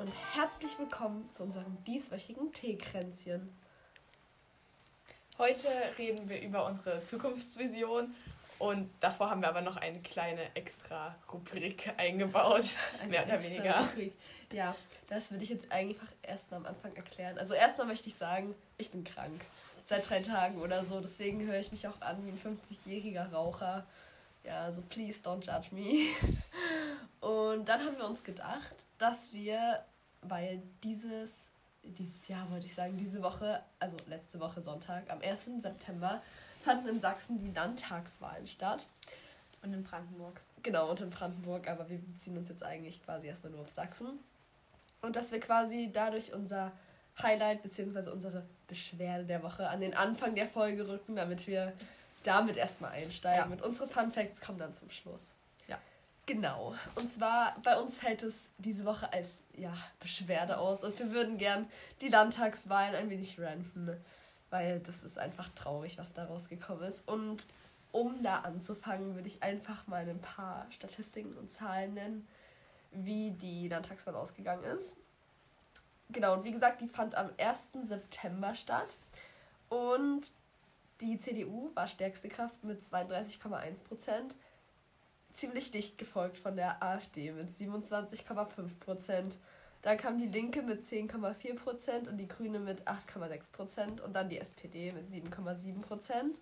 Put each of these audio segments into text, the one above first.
und herzlich willkommen zu unserem dieswöchigen Teekränzchen. Heute reden wir über unsere Zukunftsvision und davor haben wir aber noch eine kleine extra Rubrik eingebaut, eine mehr oder weniger. Rubrik. Ja, das würde ich jetzt einfach erstmal am Anfang erklären. Also erstmal möchte ich sagen, ich bin krank. Seit drei Tagen oder so. Deswegen höre ich mich auch an wie ein 50-jähriger Raucher. Ja, also please don't judge me. Und dann haben wir uns gedacht, dass wir, weil dieses, dieses Jahr wollte ich sagen, diese Woche, also letzte Woche Sonntag, am 1. September, fanden in Sachsen die Landtagswahlen statt. Und in Brandenburg. Genau, und in Brandenburg, aber wir beziehen uns jetzt eigentlich quasi erstmal nur auf Sachsen. Und dass wir quasi dadurch unser Highlight bzw. unsere Beschwerde der Woche an den Anfang der Folge rücken, damit wir damit erstmal einsteigen. Ja. Und unsere Fun Facts kommen dann zum Schluss. Genau. Und zwar, bei uns fällt es diese Woche als ja, Beschwerde aus und wir würden gern die Landtagswahlen ein wenig ranten, weil das ist einfach traurig, was da rausgekommen ist. Und um da anzufangen, würde ich einfach mal ein paar Statistiken und Zahlen nennen, wie die Landtagswahl ausgegangen ist. Genau, und wie gesagt, die fand am 1. September statt. Und die CDU war stärkste Kraft mit 32,1 Prozent. Ziemlich dicht gefolgt von der AfD mit 27,5 Prozent. Dann kam die Linke mit 10,4 Prozent und die Grüne mit 8,6 Prozent und dann die SPD mit 7,7 Prozent.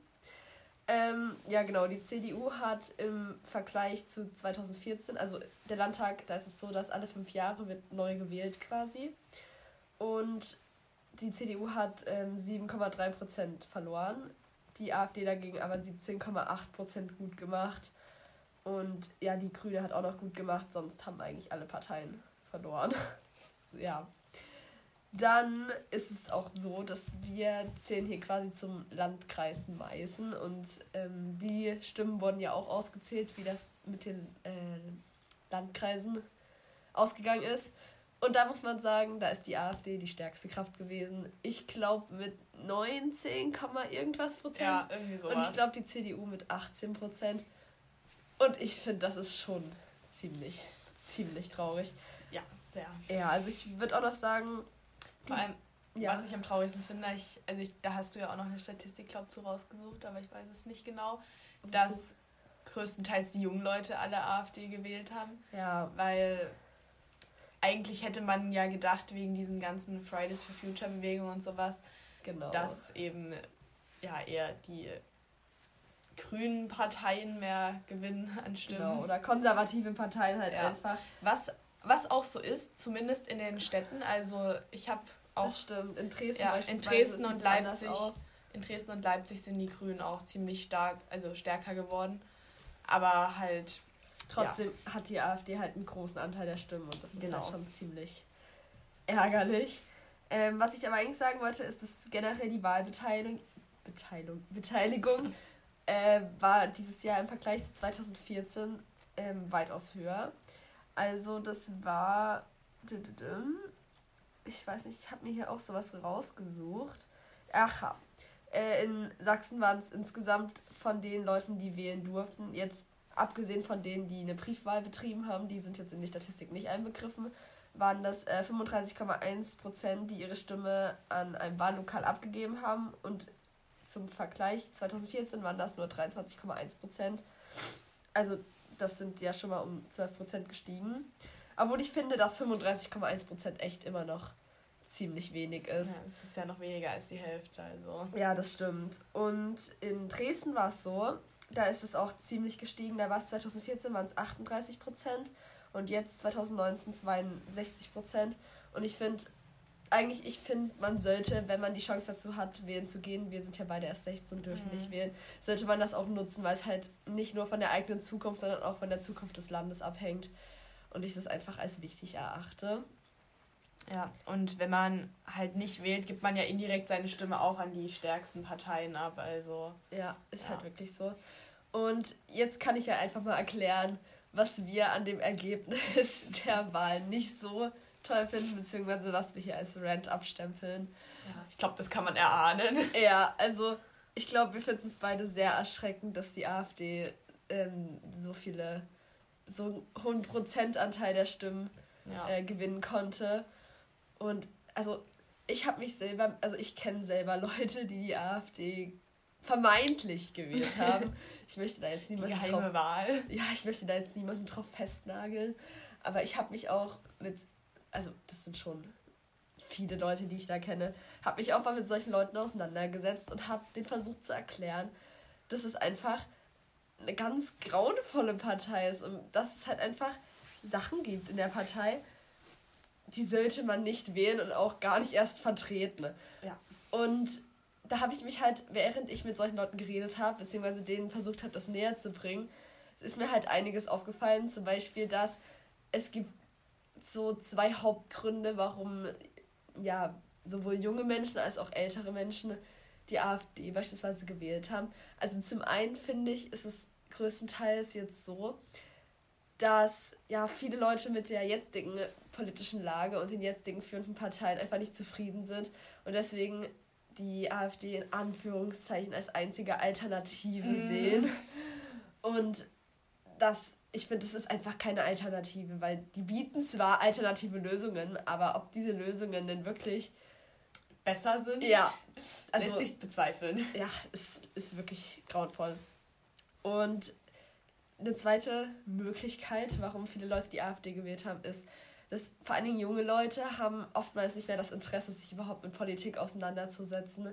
Ähm, ja, genau, die CDU hat im Vergleich zu 2014, also der Landtag, da ist es so, dass alle fünf Jahre wird neu gewählt quasi. Und die CDU hat ähm, 7,3 Prozent verloren die AfD dagegen aber 17,8% gut gemacht. Und ja, die Grüne hat auch noch gut gemacht, sonst haben eigentlich alle Parteien verloren. ja. Dann ist es auch so, dass wir zählen hier quasi zum Landkreis Meißen und ähm, die Stimmen wurden ja auch ausgezählt, wie das mit den äh, Landkreisen ausgegangen ist. Und da muss man sagen, da ist die AfD die stärkste Kraft gewesen. Ich glaube mit 19, irgendwas Prozent. Ja, irgendwie sowas. Und ich glaube die CDU mit 18 Prozent. Und ich finde, das ist schon ziemlich, ziemlich traurig. Ja, sehr. Ja, also ich würde auch noch sagen. Vor allem, ja. was ich am traurigsten finde, ich, also ich, da hast du ja auch noch eine Statistik, glaube zu rausgesucht, aber ich weiß es nicht genau, dass größtenteils die jungen Leute alle AfD gewählt haben. Ja. Weil eigentlich hätte man ja gedacht, wegen diesen ganzen Fridays for Future Bewegungen und sowas, genau. dass eben ja eher die grünen Parteien mehr gewinnen an Stimmen. Genau, oder konservative Parteien halt ja. einfach. Was, was auch so ist, zumindest in den Städten. Also ich habe auch. Das stimmt, in Dresden ja, in Dresden und Leipzig. In Dresden und Leipzig sind die Grünen auch ziemlich stark, also stärker geworden. Aber halt Trotzdem ja. hat die AfD halt einen großen Anteil der Stimmen und das ist genau. halt schon ziemlich ärgerlich. Ähm, was ich aber eigentlich sagen wollte, ist, dass generell die Wahlbeteiligung Beteiligung, Beteiligung äh, war dieses Jahr im Vergleich zu 2014 ähm, weitaus höher. Also das war, ich weiß nicht, ich habe mir hier auch sowas rausgesucht. Aha, äh, in Sachsen waren es insgesamt von den Leuten, die wählen durften, jetzt abgesehen von denen, die eine Briefwahl betrieben haben, die sind jetzt in die Statistik nicht einbegriffen, waren das äh, 35,1 Prozent, die ihre Stimme an einem Wahllokal abgegeben haben. Und zum Vergleich 2014 waren das nur 23,1 Prozent. Also das sind ja schon mal um 12 Prozent gestiegen. Obwohl ich finde, dass 35,1 Prozent echt immer noch ziemlich wenig ist. Ja, es ist ja noch weniger als die Hälfte. Also. Ja, das stimmt. Und in Dresden war es so, da ist es auch ziemlich gestiegen. Da war es 2014 waren es 38 Prozent und jetzt 2019 62 Prozent. Und ich finde, eigentlich, ich finde, man sollte, wenn man die Chance dazu hat, wählen zu gehen, wir sind ja beide erst 16 und dürfen mhm. nicht wählen, sollte man das auch nutzen, weil es halt nicht nur von der eigenen Zukunft, sondern auch von der Zukunft des Landes abhängt. Und ich das einfach als wichtig erachte. Ja, und wenn man halt nicht wählt, gibt man ja indirekt seine Stimme auch an die stärksten Parteien ab. Also. Ja, ist ja. halt wirklich so. Und jetzt kann ich ja einfach mal erklären, was wir an dem Ergebnis der Wahl nicht so toll finden, beziehungsweise was wir hier als Rant abstempeln. Ja, ich glaube, das kann man erahnen. Ja, also ich glaube, wir finden es beide sehr erschreckend, dass die AfD ähm, so viele, so einen hohen Prozentanteil der Stimmen ja. äh, gewinnen konnte. Und also ich habe mich selber, also ich kenne selber Leute, die die AfD vermeintlich gewählt haben. Ich möchte da jetzt niemanden Geheime drauf, Wahl. Ja, ich möchte da jetzt niemanden drauf festnageln. Aber ich habe mich auch mit, also das sind schon viele Leute, die ich da kenne, habe mich auch mal mit solchen Leuten auseinandergesetzt und habe den versucht zu erklären, dass es einfach eine ganz grauenvolle Partei ist und dass es halt einfach Sachen gibt in der Partei, die sollte man nicht wählen und auch gar nicht erst vertreten. Ja. Und da habe ich mich halt, während ich mit solchen Leuten geredet habe, beziehungsweise denen versucht habe, das näher zu bringen, ist mir halt einiges aufgefallen. Zum Beispiel, dass es gibt so zwei Hauptgründe, warum ja sowohl junge Menschen als auch ältere Menschen die AfD beispielsweise gewählt haben. Also zum einen finde ich, ist es größtenteils jetzt so, dass ja viele Leute mit der jetzigen politischen Lage und den jetzigen führenden Parteien einfach nicht zufrieden sind und deswegen die AfD in Anführungszeichen als einzige Alternative mhm. sehen. Und das, ich finde, das ist einfach keine Alternative, weil die bieten zwar alternative Lösungen, aber ob diese Lösungen denn wirklich besser sind, ja, also, lässt sich bezweifeln. Ja, es ist wirklich grauenvoll. Und eine zweite Möglichkeit, warum viele Leute die AfD gewählt haben, ist, dass vor allen Dingen junge Leute haben oftmals nicht mehr das Interesse, sich überhaupt mit Politik auseinanderzusetzen.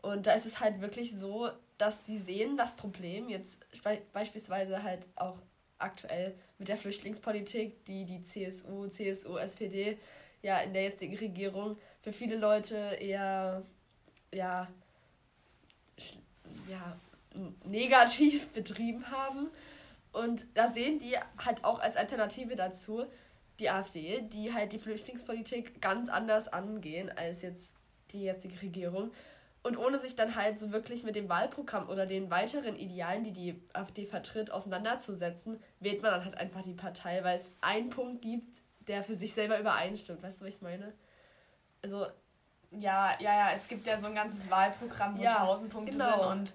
Und da ist es halt wirklich so, dass sie sehen das Problem jetzt beispielsweise halt auch aktuell mit der Flüchtlingspolitik, die die CSU, CSU, SPD ja in der jetzigen Regierung für viele Leute eher ja, ja negativ betrieben haben. Und da sehen die halt auch als Alternative dazu, die AfD, die halt die Flüchtlingspolitik ganz anders angehen als jetzt die jetzige Regierung. Und ohne sich dann halt so wirklich mit dem Wahlprogramm oder den weiteren Idealen, die die AfD vertritt, auseinanderzusetzen, wählt man dann halt einfach die Partei, weil es einen Punkt gibt, der für sich selber übereinstimmt. Weißt du, was ich meine? Also. Ja, ja, ja, es gibt ja so ein ganzes Wahlprogramm, wo ja, 1000 Punkte genau. sind und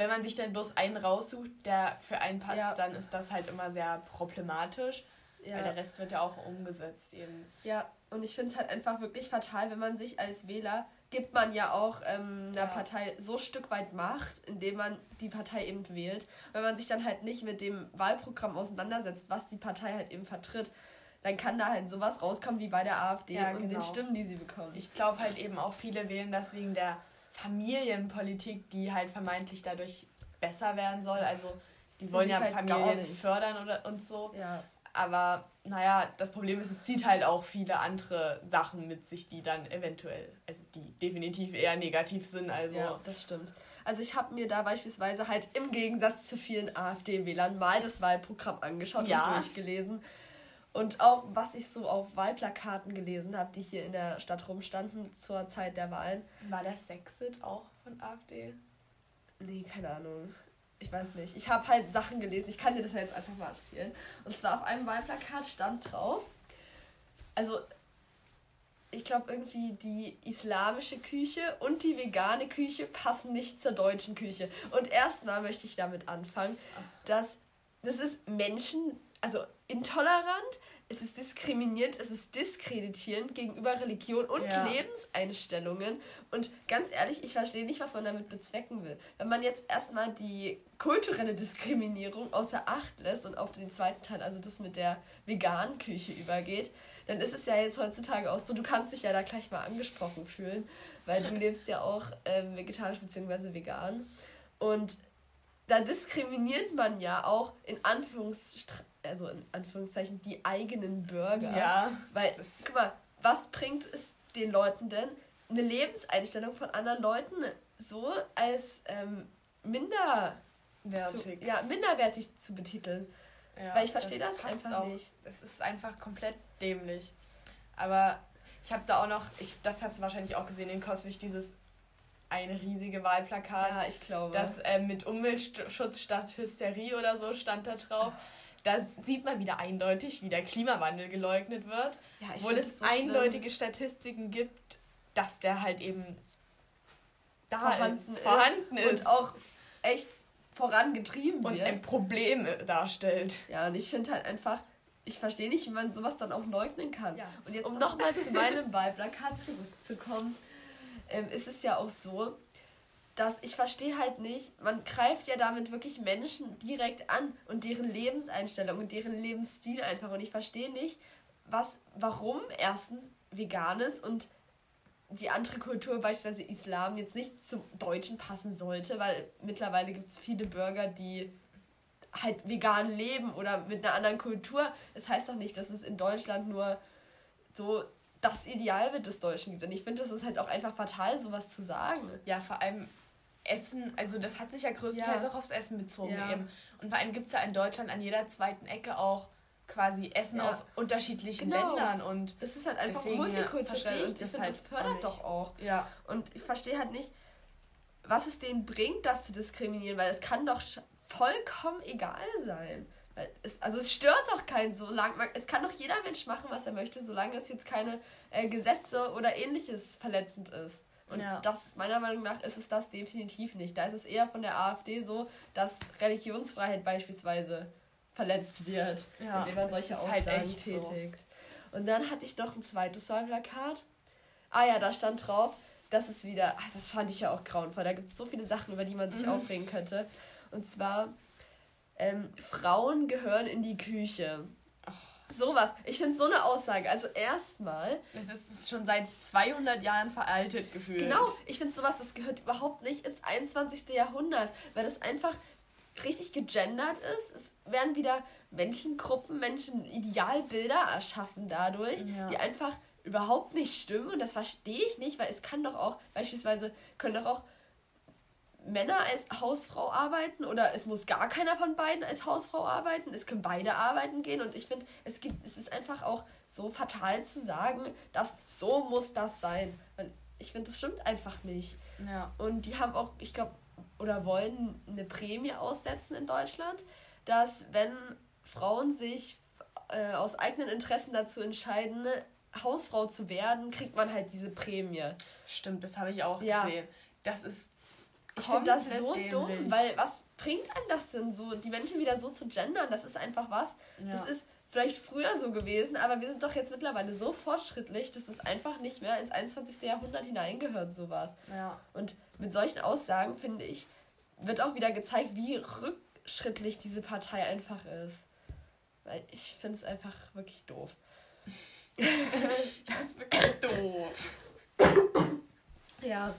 wenn man sich dann bloß einen raussucht, der für einen passt, ja. dann ist das halt immer sehr problematisch. Ja. Weil der Rest wird ja auch umgesetzt eben. Ja, und ich finde es halt einfach wirklich fatal, wenn man sich als Wähler gibt man ja auch ähm, einer ja. Partei so ein Stück weit Macht, indem man die Partei eben wählt. Wenn man sich dann halt nicht mit dem Wahlprogramm auseinandersetzt, was die Partei halt eben vertritt, dann kann da halt sowas rauskommen wie bei der AfD ja, und genau. den Stimmen, die sie bekommen. Ich glaube halt eben auch viele wählen das wegen der Familienpolitik, die halt vermeintlich dadurch besser werden soll. Also die wollen ja halt Familien fördern oder und so. Ja. Aber naja, das Problem ist, es zieht halt auch viele andere Sachen mit sich, die dann eventuell, also die definitiv eher negativ sind. Also ja, das stimmt. Also ich habe mir da beispielsweise halt im Gegensatz zu vielen AfD-Wählern mal das Wahlprogramm angeschaut ja. und durchgelesen. Und auch, was ich so auf Wahlplakaten gelesen habe, die hier in der Stadt rumstanden zur Zeit der Wahlen. War der Sexit auch von AfD? Nee, keine Ahnung. Ich weiß nicht. Ich habe halt Sachen gelesen. Ich kann dir das jetzt einfach mal erzählen. Und zwar auf einem Wahlplakat stand drauf, also ich glaube irgendwie die islamische Küche und die vegane Küche passen nicht zur deutschen Küche. Und erstmal möchte ich damit anfangen, dass das ist Menschen, also intolerant, es ist diskriminierend, es ist diskreditierend gegenüber Religion und ja. Lebenseinstellungen. Und ganz ehrlich, ich verstehe nicht, was man damit bezwecken will. Wenn man jetzt erstmal die kulturelle Diskriminierung außer Acht lässt und auf den zweiten Teil, also das mit der veganen Küche übergeht, dann ist es ja jetzt heutzutage auch so, du kannst dich ja da gleich mal angesprochen fühlen, weil du lebst ja auch ähm, vegetarisch bzw. vegan. Und da diskriminiert man ja auch in Anführungszeichen, also in Anführungszeichen die eigenen Bürger. Ja. Weil, guck mal, was bringt es den Leuten denn, eine Lebenseinstellung von anderen Leuten so als ähm, minderwertig. Zu, ja, minderwertig zu betiteln. Ja, Weil ich verstehe das, das einfach auch. nicht. Es ist einfach komplett dämlich. Aber ich habe da auch noch, ich, das hast du wahrscheinlich auch gesehen in Coswig, dieses eine riesige Wahlplakat. Ja, ich glaube. Das äh, mit Umweltschutz statt Hysterie oder so stand da drauf. Da sieht man wieder eindeutig, wie der Klimawandel geleugnet wird. Ja, obwohl es so eindeutige schlimm. Statistiken gibt, dass der halt eben da vorhanden, ist, vorhanden ist. Und auch echt vorangetrieben und wird. Und ein Problem darstellt. Ja, und ich finde halt einfach, ich verstehe nicht, wie man sowas dann auch leugnen kann. Ja. Und jetzt, um nochmal zu meinem Wahlplakat zurückzukommen, ähm, ist es ja auch so, dass ich verstehe halt nicht, man greift ja damit wirklich Menschen direkt an und deren Lebenseinstellung und deren Lebensstil einfach. Und ich verstehe nicht, was, warum erstens Veganes und die andere Kultur, beispielsweise Islam, jetzt nicht zum Deutschen passen sollte, weil mittlerweile gibt es viele Bürger, die halt vegan leben oder mit einer anderen Kultur. Das heißt doch nicht, dass es in Deutschland nur so das Idealbild des Deutschen gibt. Und ich finde, das ist halt auch einfach fatal, sowas zu sagen. Ja, vor allem Essen, also das hat sich ja größtenteils ja. auch aufs Essen bezogen ja. eben. Und vor allem gibt es ja in Deutschland an jeder zweiten Ecke auch quasi Essen ja. aus unterschiedlichen genau. Ländern und es ist halt einfach multikulturell und ich finde, das fördert doch auch. Ja. Und ich verstehe halt nicht, was es denen bringt, das zu diskriminieren, weil es kann doch vollkommen egal sein. Es, also es stört doch keinen, solange man, es kann doch jeder Mensch machen, was er möchte, solange es jetzt keine äh, Gesetze oder ähnliches verletzend ist. Und ja. das, meiner Meinung nach, ist es das definitiv nicht. Da ist es eher von der AfD so, dass Religionsfreiheit beispielsweise verletzt wird, ja, indem man solche halt Aussagen halt tätigt. So. Und dann hatte ich noch ein zweites Wahlplakat. Ah ja, da stand drauf, das ist wieder, ach, das fand ich ja auch grauenvoll. Da gibt es so viele Sachen, über die man sich mhm. aufregen könnte. Und zwar, ähm, Frauen gehören in die Küche. Sowas. Ich finde so eine Aussage. Also erstmal. Es ist schon seit 200 Jahren veraltet gefühlt. Genau. Ich finde sowas, das gehört überhaupt nicht ins 21. Jahrhundert, weil das einfach richtig gegendert ist. Es werden wieder Menschengruppen, Menschen Idealbilder erschaffen dadurch, ja. die einfach überhaupt nicht stimmen. Und das verstehe ich nicht, weil es kann doch auch, beispielsweise, können doch auch Männer als Hausfrau arbeiten oder es muss gar keiner von beiden als Hausfrau arbeiten. Es können beide arbeiten gehen und ich finde, es gibt, es ist einfach auch so fatal zu sagen, dass so muss das sein. Ich finde, das stimmt einfach nicht. Ja. Und die haben auch, ich glaube, oder wollen eine Prämie aussetzen in Deutschland, dass wenn Frauen sich äh, aus eigenen Interessen dazu entscheiden, Hausfrau zu werden, kriegt man halt diese Prämie. Stimmt, das habe ich auch ja. gesehen. Das ist ich finde das so dämlich. dumm, weil was bringt einem das denn so, die Menschen wieder so zu gendern? Das ist einfach was. Ja. Das ist vielleicht früher so gewesen, aber wir sind doch jetzt mittlerweile so fortschrittlich, dass es einfach nicht mehr ins 21. Jahrhundert hineingehört, sowas. Ja. Und mit solchen Aussagen, finde ich, wird auch wieder gezeigt, wie rückschrittlich diese Partei einfach ist. Weil ich finde es einfach wirklich doof. ich finde es wirklich doof. ja.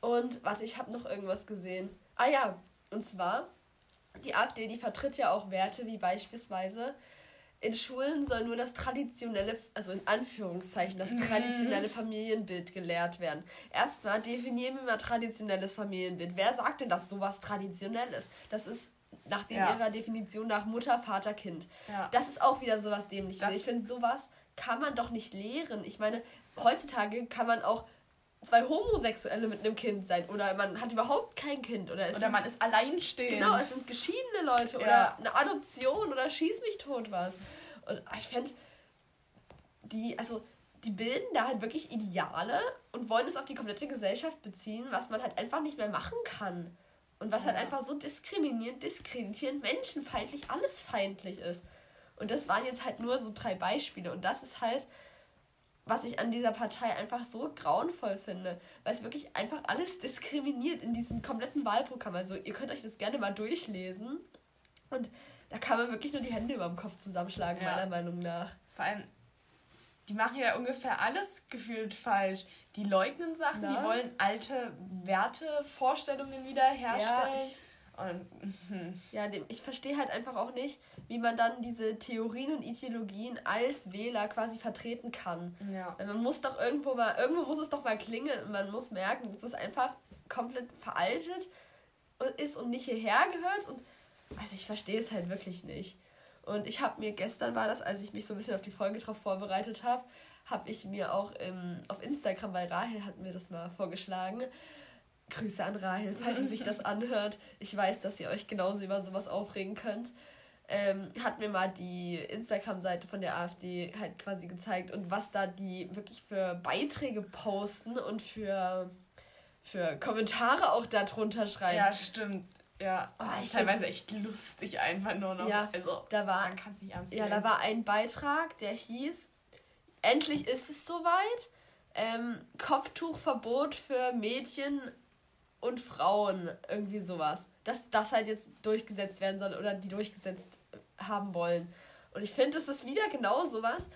Und warte, ich habe noch irgendwas gesehen. Ah ja, und zwar, die AfD, die vertritt ja auch Werte wie beispielsweise, in Schulen soll nur das traditionelle, also in Anführungszeichen, das mhm. traditionelle Familienbild gelehrt werden. Erstmal definieren wir mal traditionelles Familienbild. Wer sagt denn, dass sowas traditionell ist? Das ist nach ja. ihrer Definition nach Mutter, Vater, Kind. Ja. Das ist auch wieder sowas dämliches. Ich finde, sowas kann man doch nicht lehren. Ich meine, heutzutage kann man auch zwei Homosexuelle mit einem Kind sein oder man hat überhaupt kein Kind oder, oder man ist alleinstehend. Genau, es sind geschiedene Leute ja. oder eine Adoption oder schieß mich tot was. Und ich fände, die, also die bilden da halt wirklich Ideale und wollen es auf die komplette Gesellschaft beziehen, was man halt einfach nicht mehr machen kann. Und was halt ja. halt einfach so diskriminierend, diskreditierend, menschenfeindlich, alles feindlich ist. Und das waren jetzt halt nur so drei Beispiele. Und das ist halt, was ich an dieser Partei einfach so grauenvoll finde, weil es wirklich einfach alles diskriminiert in diesem kompletten Wahlprogramm. Also ihr könnt euch das gerne mal durchlesen und da kann man wirklich nur die Hände über dem Kopf zusammenschlagen, ja. meiner Meinung nach. Vor allem, die machen ja ungefähr alles gefühlt falsch. Die leugnen Sachen, Na? die wollen alte Werte, Vorstellungen wiederherstellen. Ja, ich und, ja, dem, ich verstehe halt einfach auch nicht, wie man dann diese Theorien und Ideologien als Wähler quasi vertreten kann. Ja. Weil man muss doch irgendwo mal, irgendwo muss es doch mal klingeln und man muss merken, dass es einfach komplett veraltet ist und nicht hierher gehört. Und also ich verstehe es halt wirklich nicht. Und ich habe mir gestern war das, als ich mich so ein bisschen auf die Folge drauf vorbereitet habe, habe ich mir auch im, auf Instagram bei Rahel hat mir das mal vorgeschlagen, Grüße an Rahel, falls sie sich das anhört. Ich weiß, dass ihr euch genauso über sowas aufregen könnt. Ähm, hat mir mal die Instagram-Seite von der AfD halt quasi gezeigt und was da die wirklich für Beiträge posten und für, für Kommentare auch darunter schreiben. Ja, stimmt. Ja, oh, das ist teilweise echt lustig einfach nur noch. Ja, also, da war, man kann es nicht ernst nehmen. Ja, da war ein Beitrag, der hieß, endlich ist es soweit, ähm, Kopftuchverbot für Mädchen und Frauen, irgendwie sowas. Dass das halt jetzt durchgesetzt werden soll oder die durchgesetzt haben wollen. Und ich finde, es ist wieder genau sowas.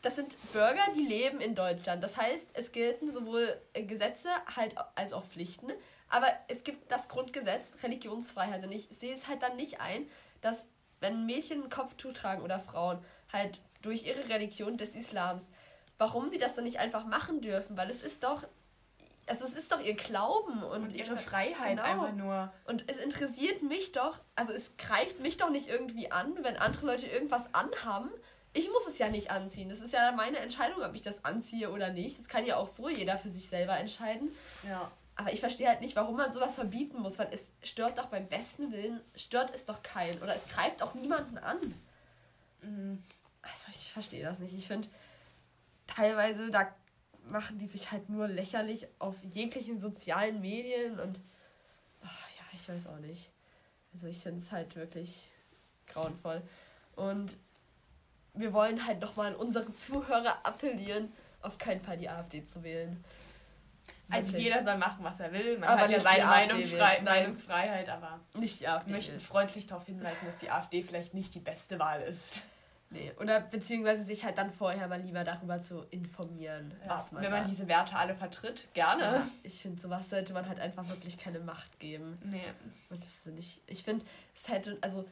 Das sind Bürger, die leben in Deutschland. Das heißt, es gelten sowohl Gesetze halt als auch Pflichten. Aber es gibt das Grundgesetz, Religionsfreiheit. Und ich sehe es halt dann nicht ein, dass wenn Mädchen ein Kopftuch tragen oder Frauen halt durch ihre Religion des Islams, warum die das dann nicht einfach machen dürfen? Weil es ist doch, also es ist doch ihr Glauben und, und ihre Freiheit genau. einfach nur. Und es interessiert mich doch, also es greift mich doch nicht irgendwie an, wenn andere Leute irgendwas anhaben. Ich muss es ja nicht anziehen. Das ist ja meine Entscheidung, ob ich das anziehe oder nicht. Das kann ja auch so jeder für sich selber entscheiden. Ja. Aber ich verstehe halt nicht, warum man sowas verbieten muss, weil es stört doch beim besten Willen, stört es doch keinen. Oder es greift auch niemanden an. Mhm. Also ich verstehe das nicht. Ich finde, teilweise, da machen die sich halt nur lächerlich auf jeglichen sozialen Medien und ach, ja, ich weiß auch nicht. Also ich finde es halt wirklich grauenvoll. Und wir wollen halt nochmal an unsere Zuhörer appellieren, auf keinen Fall die AfD zu wählen. Also jeder soll machen, was er will. Man aber hat ja seine Meinung frei, Meinungsfreiheit, aber nicht die AfD. möchten freundlich darauf hinweisen, dass die AfD vielleicht nicht die beste Wahl ist. Nee, oder beziehungsweise sich halt dann vorher mal lieber darüber zu informieren, ja, was man Wenn man diese Werte alle vertritt, gerne. Ja, ich finde, sowas sollte man halt einfach wirklich keine Macht geben. Nee. Und das ist nicht, ich finde, es hätte, also,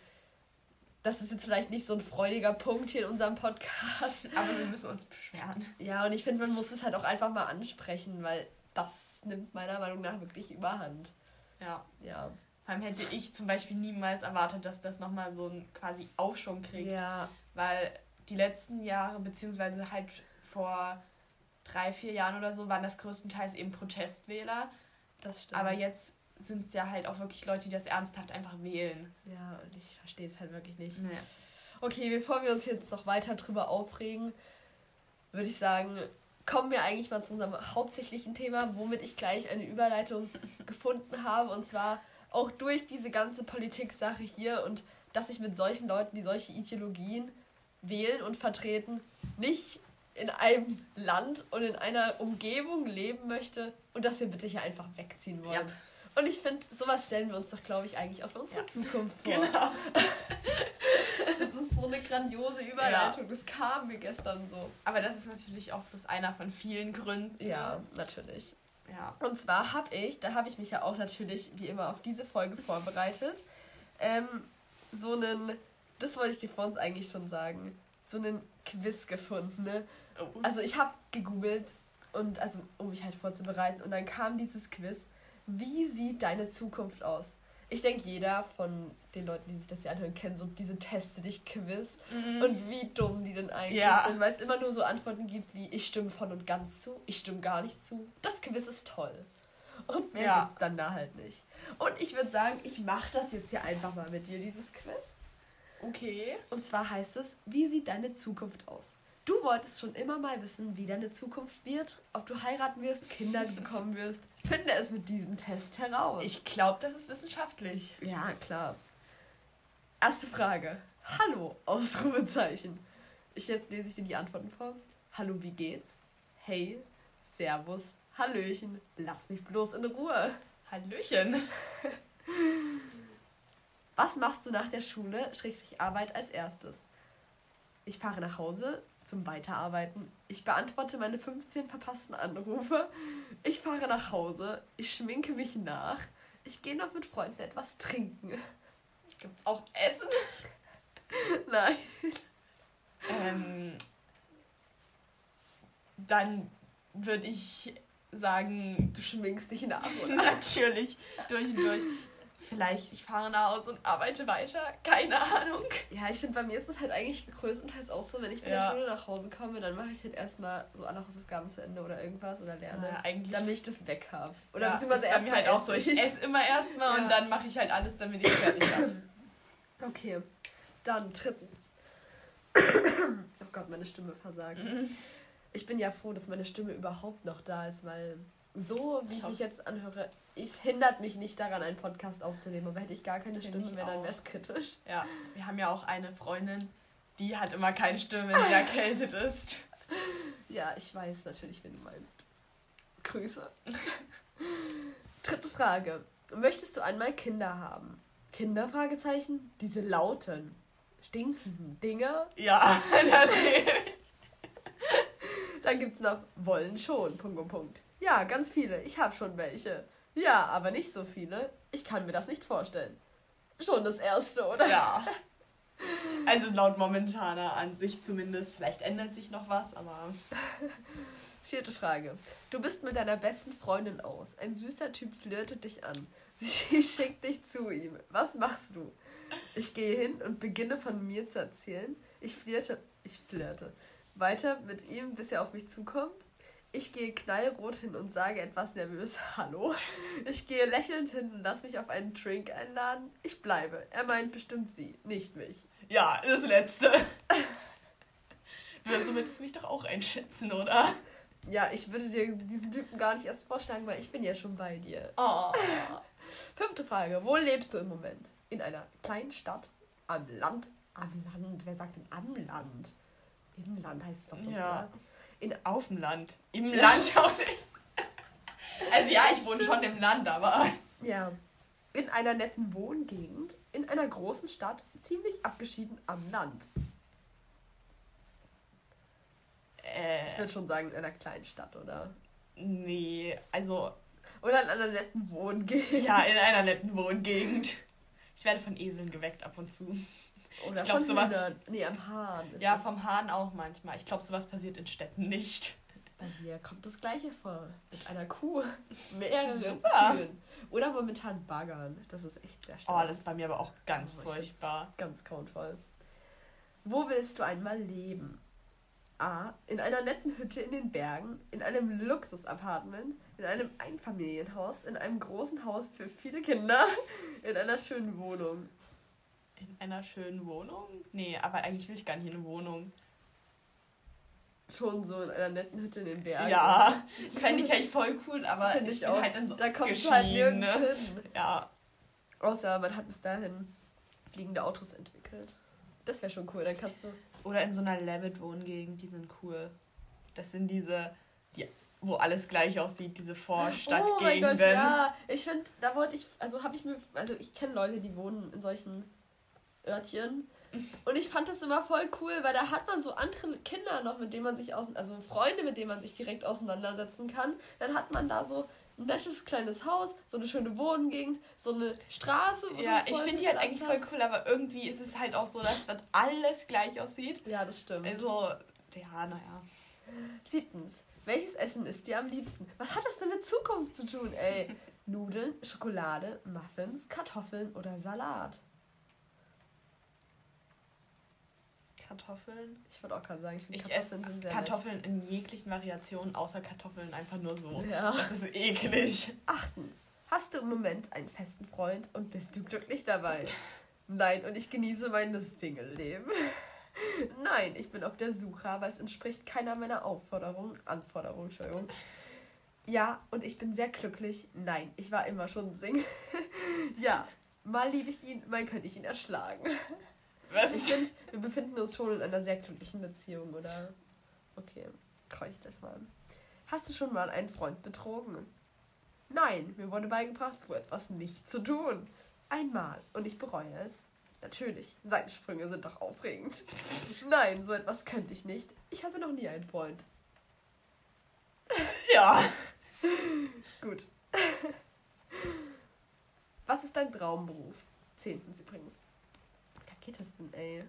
das ist jetzt vielleicht nicht so ein freudiger Punkt hier in unserem Podcast. Aber wir müssen uns beschweren. Ja, und ich finde, man muss es halt auch einfach mal ansprechen, weil das nimmt meiner Meinung nach wirklich überhand. Ja. Ja. Vor allem hätte ich zum Beispiel niemals erwartet, dass das nochmal so einen quasi Aufschwung kriegt. Ja. Weil die letzten Jahre, beziehungsweise halt vor drei, vier Jahren oder so, waren das größtenteils eben Protestwähler. Das stimmt. Aber jetzt sind es ja halt auch wirklich Leute, die das ernsthaft einfach wählen. Ja, und ich verstehe es halt wirklich nicht. Nee. Okay, bevor wir uns jetzt noch weiter drüber aufregen, würde ich sagen, kommen wir eigentlich mal zu unserem hauptsächlichen Thema, womit ich gleich eine Überleitung gefunden habe. Und zwar auch durch diese ganze Politik-Sache hier und dass ich mit solchen Leuten, die solche Ideologien wählen und vertreten, nicht in einem Land und in einer Umgebung leben möchte und dass wir bitte hier einfach wegziehen wollen. Ja. Und ich finde, sowas stellen wir uns doch, glaube ich, eigentlich auch für unsere ja. Zukunft vor. Genau. das ist so eine grandiose Überleitung. Ja. Das kam mir gestern so. Aber das ist natürlich auch bloß einer von vielen Gründen. Ja, natürlich. Ja. Und zwar habe ich, da habe ich mich ja auch natürlich wie immer auf diese Folge vorbereitet, ähm, so einen, das wollte ich dir vor uns eigentlich schon sagen, so einen Quiz gefunden. Ne? Oh. Also ich habe gegoogelt und also um mich halt vorzubereiten und dann kam dieses Quiz wie sieht deine Zukunft aus? Ich denke, jeder von den Leuten, die sich das hier anhören, kennt so diese Teste dich Quiz mhm. und wie dumm die denn eigentlich ja. sind, weil es immer nur so Antworten gibt wie ich stimme voll und ganz zu, ich stimme gar nicht zu. Das Quiz ist toll. Und mehr ja. gibt's dann da halt nicht. Und ich würde sagen, ich mache das jetzt hier einfach mal mit dir, dieses Quiz. Okay. Und zwar heißt es, wie sieht deine Zukunft aus? Du wolltest schon immer mal wissen, wie deine Zukunft wird, ob du heiraten wirst, Kinder bekommen wirst. Finde es mit diesem Test heraus. Ich glaube, das ist wissenschaftlich. Ja, klar. Erste Frage. Hallo, Ausrufezeichen. Ich jetzt lese ich dir die Antworten vor. Hallo, wie geht's? Hey, Servus, Hallöchen, lass mich bloß in Ruhe. Hallöchen. Was machst du nach der Schule, schrägstrich Arbeit als erstes? Ich fahre nach Hause, zum Weiterarbeiten. Ich beantworte meine 15 verpassten Anrufe. Ich fahre nach Hause. Ich schminke mich nach. Ich gehe noch mit Freunden etwas trinken. Gibt's auch Essen? Nein. Ähm, dann würde ich sagen, du schminkst dich nach. Natürlich, durch und durch vielleicht, ich fahre nach Hause und arbeite weiter. Keine Ahnung. Ja, ich finde, bei mir ist es halt eigentlich größtenteils auch so, wenn ich von ja. der Schule nach Hause komme, dann mache ich halt erstmal so alle Hausaufgaben zu Ende oder irgendwas oder lerne, ja, eigentlich, damit ich das weg habe. Oder ja, beziehungsweise erst mir halt auch so. Ich esse immer erstmal ja. und dann mache ich halt alles, damit ich fertig habe. Okay, dann drittens. oh Gott, meine Stimme versagt. Mhm. Ich bin ja froh, dass meine Stimme überhaupt noch da ist, weil so, wie ich, ich mich jetzt anhöre, es hindert mich nicht daran, einen Podcast aufzunehmen. Aber hätte ich gar keine Stimme mehr, dann wäre es kritisch. Ja, wir haben ja auch eine Freundin, die hat immer keine Stimme, wenn sie erkältet ist. Ja, ich weiß natürlich, wen du meinst. Grüße. Dritte Frage. Möchtest du einmal Kinder haben? Kinder? Fragezeichen? Diese lauten, stinkenden Dinge? Ja, das Dann gibt es noch wollen schon. Punkt, Punkt, Punkt. Ja, ganz viele. Ich habe schon welche. Ja, aber nicht so viele. Ich kann mir das nicht vorstellen. Schon das erste, oder? Ja. Also laut momentaner Ansicht zumindest. Vielleicht ändert sich noch was, aber. Vierte Frage. Du bist mit deiner besten Freundin aus. Ein süßer Typ flirtet dich an. Sie schickt dich zu ihm. Was machst du? Ich gehe hin und beginne von mir zu erzählen. Ich flirte, ich flirte. Weiter mit ihm, bis er auf mich zukommt. Ich gehe knallrot hin und sage etwas nervös Hallo. Ich gehe lächelnd hin und lass mich auf einen Drink einladen. Ich bleibe. Er meint bestimmt sie, nicht mich. Ja, das letzte. so würdest du mich doch auch einschätzen, oder? Ja, ich würde dir diesen Typen gar nicht erst vorschlagen, weil ich bin ja schon bei dir. Oh. Fünfte Frage. Wo lebst du im Moment? In einer kleinen Stadt? Am Land? Am Land? Wer sagt denn am Land? Im Land heißt es doch so. Ja. In, auf dem Land. Im Land auch nicht. Also ja, ich wohne schon im Land, aber. Ja. In einer netten Wohngegend, in einer großen Stadt, ziemlich abgeschieden am Land. Äh, ich würde schon sagen, in einer kleinen Stadt, oder? Nee, also. Oder in einer netten Wohngegend. Ja, in einer netten Wohngegend. Ich werde von Eseln geweckt ab und zu. Oder ich glaube sowas. Nee, am Hahn. Ja, vom Hahn auch manchmal. Ich glaube, sowas passiert in Städten nicht. Bei mir kommt das gleiche vor. Mit einer Kuh. Mehrere Kühen. Oder momentan Baggern. Das ist echt sehr stark. Oh, das ist bei mir aber auch ganz oh, furchtbar. Ganz grauenvoll. Wo willst du einmal leben? A. In einer netten Hütte in den Bergen, in einem Luxusapartment, in einem Einfamilienhaus, in einem großen Haus für viele Kinder, in einer schönen Wohnung. In einer schönen Wohnung? Nee, aber eigentlich will ich gar nicht in eine Wohnung. Schon so in einer netten Hütte in den Bergen. Ja, das fände ich eigentlich voll cool, aber Find ich, ich auch. halt dann so Da kommst du halt nirgends ne? hin. Ja. Außer man hat bis dahin fliegende Autos entwickelt. Das wäre schon cool, dann kannst du oder in so einer Levitt-Wohngegend, die sind cool. Das sind diese, die, wo alles gleich aussieht, diese Vorstadtgegenden. Oh mein Gott, ja. Ich finde, da wollte ich, also habe ich mir, also ich kenne Leute, die wohnen in solchen Örtchen. Und ich fand das immer voll cool, weil da hat man so andere Kinder noch, mit denen man sich aus, also Freunde, mit denen man sich direkt auseinandersetzen kann. Dann hat man da so ein nettes kleines Haus, so eine schöne Wohngegend, so eine Straße. ja, ich finde die halt eigentlich voll cool, aber irgendwie ist es halt auch so, dass dann alles gleich aussieht. Ja, das stimmt. Also, ja, naja. Siebtens. Welches Essen ist dir am liebsten? Was hat das denn mit Zukunft zu tun, ey? Nudeln, Schokolade, Muffins, Kartoffeln oder Salat? Kartoffeln. Ich würde auch gerade sagen, ich finde Kartoffeln esse sind sehr Kartoffeln nett. in jeglichen Variationen, außer Kartoffeln einfach nur so. Ja. Das ist eklig. Achtens. Hast du im Moment einen festen Freund und bist du glücklich dabei? Nein, und ich genieße mein Single-Leben. Nein, ich bin auf der Suche, aber es entspricht keiner meiner Aufforderungen, Anforderungen, Entschuldigung. Ja, und ich bin sehr glücklich. Nein, ich war immer schon Single. ja, mal liebe ich ihn, mal könnte ich ihn erschlagen. Was? Ich finde, wir befinden uns schon in einer sehr glücklichen Beziehung, oder? Okay, ich das mal an. Hast du schon mal einen Freund betrogen? Nein, mir wurde beigebracht, so etwas nicht zu tun. Einmal und ich bereue es. Natürlich, Seitensprünge sind doch aufregend. Nein, so etwas könnte ich nicht. Ich hatte noch nie einen Freund. Ja. Gut. Was ist dein Traumberuf? Zehntens übrigens geht das denn, ey?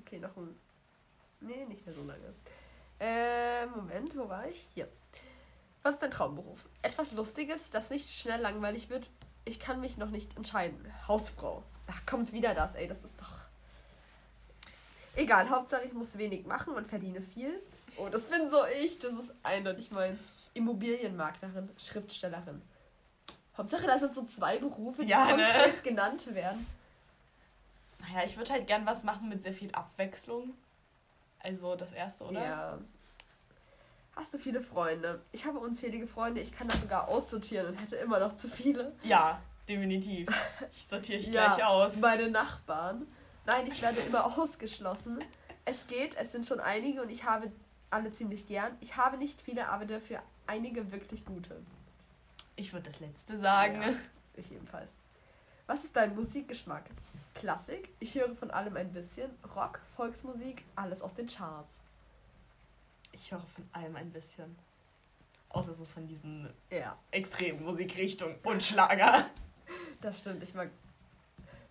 Okay, noch ein. Nee, nicht mehr so lange. Äh, Moment, wo war ich? Hier. Was ist dein Traumberuf? Etwas Lustiges, das nicht schnell langweilig wird. Ich kann mich noch nicht entscheiden. Hausfrau. Ach, kommt wieder das, ey. Das ist doch. Egal, Hauptsache ich muss wenig machen und verdiene viel. Oh, das bin so ich. Das ist eindeutig meins. Immobilienmaklerin, Schriftstellerin. Hauptsache, das sind so zwei Berufe, die ja, ne? genannt werden. Naja, ich würde halt gern was machen mit sehr viel Abwechslung. Also das erste, oder? Ja. Hast du viele Freunde? Ich habe unzählige Freunde. Ich kann das sogar aussortieren und hätte immer noch zu viele. Ja, definitiv. Ich sortiere ich ja, gleich aus. Meine Nachbarn. Nein, ich werde immer ausgeschlossen. Es geht, es sind schon einige und ich habe alle ziemlich gern. Ich habe nicht viele, aber dafür einige wirklich gute. Ich würde das letzte sagen. Ja, ich ebenfalls. Was ist dein Musikgeschmack? Klassik, ich höre von allem ein bisschen. Rock, Volksmusik, alles aus den Charts. Ich höre von allem ein bisschen. Außer so von diesen ja. extremen Musikrichtungen und Schlager. Das stimmt, ich mag.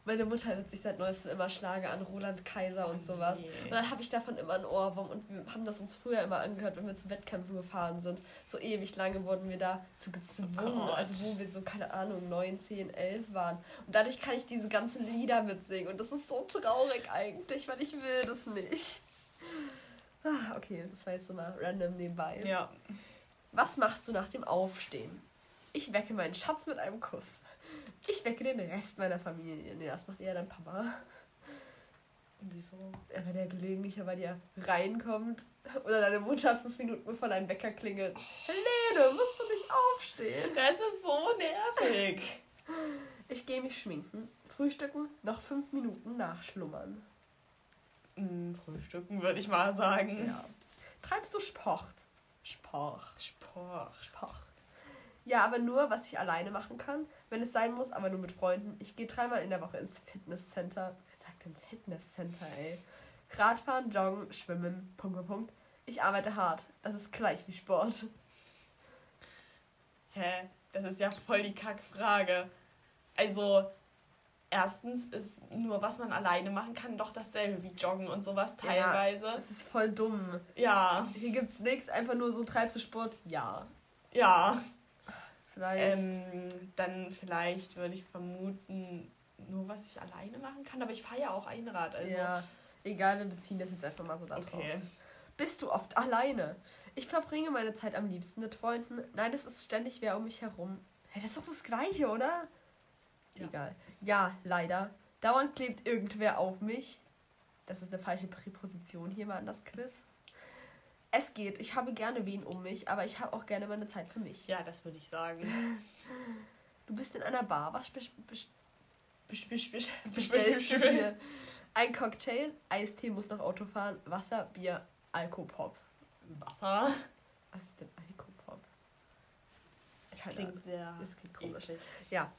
Meine Mutter hört sich seit neuestem immer Schlager an, Roland Kaiser und sowas. Nee. Und dann habe ich davon immer einen Ohrwurm und wir haben das uns früher immer angehört, wenn wir zu Wettkämpfen gefahren sind. So ewig lange wurden wir dazu gezwungen, oh also wo wir so, keine Ahnung, 9, 10, 11 waren. Und dadurch kann ich diese ganzen Lieder mitsingen und das ist so traurig eigentlich, weil ich will das nicht. Ah, okay, das war jetzt so mal random nebenbei. Ja. Was machst du nach dem Aufstehen? Ich wecke meinen Schatz mit einem Kuss. Ich wecke den Rest meiner Familie. Nee, das macht eher dein Papa. Wieso? Ja, wenn er gelegentlich bei dir reinkommt oder deine Mutter fünf Minuten bevor dein Wecker klingelt. Helene, musst du nicht aufstehen? Das ist so nervig. Ich gehe mich schminken, frühstücken, noch fünf Minuten nachschlummern. Mm, frühstücken, würde ich mal sagen. Ja. Treibst du Sport? Sport. Sport. Sport. Ja, aber nur, was ich alleine machen kann. Wenn es sein muss, aber nur mit Freunden. Ich gehe dreimal in der Woche ins Fitnesscenter. Wer sagt denn Fitnesscenter, ey? Radfahren, Joggen, Schwimmen, Punkt, Punkt, Punkt. Ich arbeite hart. Das ist gleich wie Sport. Hä? Das ist ja voll die Kackfrage. Also, erstens ist nur, was man alleine machen kann, doch dasselbe wie Joggen und sowas teilweise. Ja, das ist voll dumm. Ja. Hier gibt's nichts, einfach nur so treibst du Sport? Ja. Ja. Vielleicht. Ähm, dann vielleicht würde ich vermuten, nur was ich alleine machen kann, aber ich fahre ja auch Einrad. Also. Ja, egal, wir beziehen das jetzt einfach mal so da okay. drauf. Bist du oft alleine? Ich verbringe meine Zeit am liebsten mit Freunden. Nein, es ist ständig wer um mich herum. Hey, das ist doch das Gleiche, oder? Ja. Egal. Ja, leider. Dauernd klebt irgendwer auf mich. Das ist eine falsche Präposition hier mal an das Quiz. Es geht. Ich habe gerne wen um mich, aber ich habe auch gerne meine Zeit für mich. Ja, das würde ich sagen. Du bist in einer Bar. Was bestellst du dir? Ein Cocktail, Eistee muss nach Auto fahren, Wasser, Bier, Alkopop. Wasser? Was ist denn Alkopop? Es klingt sehr. Es klingt komisch. Ja.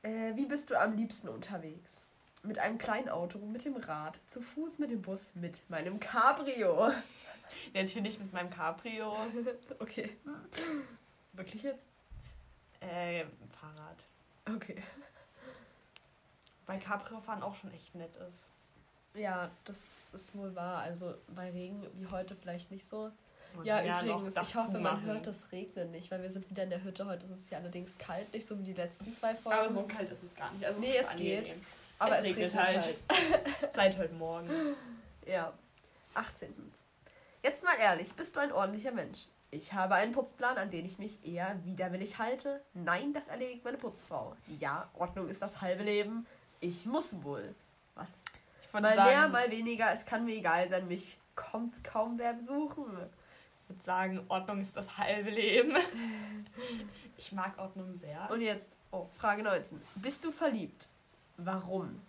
Äh, wie bist du am liebsten unterwegs? Mit einem kleinen Auto, mit dem Rad, zu Fuß, mit dem Bus, mit meinem Cabrio. Natürlich mit meinem Cabrio. okay. Wirklich jetzt? Äh, Fahrrad. Okay. Weil Cabrio fahren auch schon echt nett ist. Ja, das ist wohl wahr. Also bei Regen wie heute vielleicht nicht so. Ja, ja, übrigens, ich hoffe, man hört das Regnen nicht, weil wir sind wieder in der Hütte. Heute ist es ja allerdings kalt, nicht so wie die letzten zwei Folgen. Aber so kalt ist es gar nicht. Also nee, es angenehm. geht. Aber es, es regnet, regnet, halt. halt. Seit heute Morgen. Ja. 18. Jetzt mal ehrlich, bist du ein ordentlicher Mensch? Ich habe einen Putzplan, an den ich mich eher widerwillig halte. Nein, das erledigt meine Putzfrau. Ja, Ordnung ist das halbe Leben. Ich muss wohl. Was? Ich mal sagen, mehr, mal weniger, es kann mir egal sein. Mich kommt kaum wer besuchen würde sagen, Ordnung ist das halbe Leben. Ich mag Ordnung sehr. Und jetzt, oh, Frage 19. Bist du verliebt? Warum?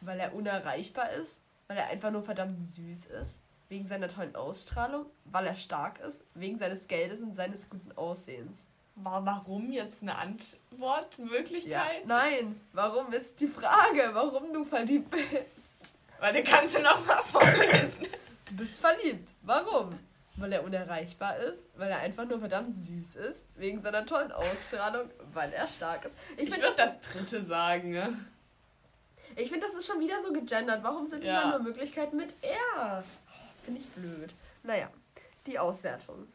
Weil er unerreichbar ist? Weil er einfach nur verdammt süß ist? Wegen seiner tollen Ausstrahlung? Weil er stark ist? Wegen seines Geldes und seines guten Aussehens? Warum jetzt eine Antwortmöglichkeit? Ja, nein, warum ist die Frage, warum du verliebt bist? Weil du kannst du nochmal vorlesen. Du bist verliebt. Warum? Weil er unerreichbar ist, weil er einfach nur verdammt süß ist, wegen seiner tollen Ausstrahlung, weil er stark ist. Ich, ich würde das, das dritte sagen. Ne? Ich finde, das ist schon wieder so gegendert. Warum sind ja. immer nur Möglichkeiten mit er? Oh, finde ich blöd. Naja, die Auswertung.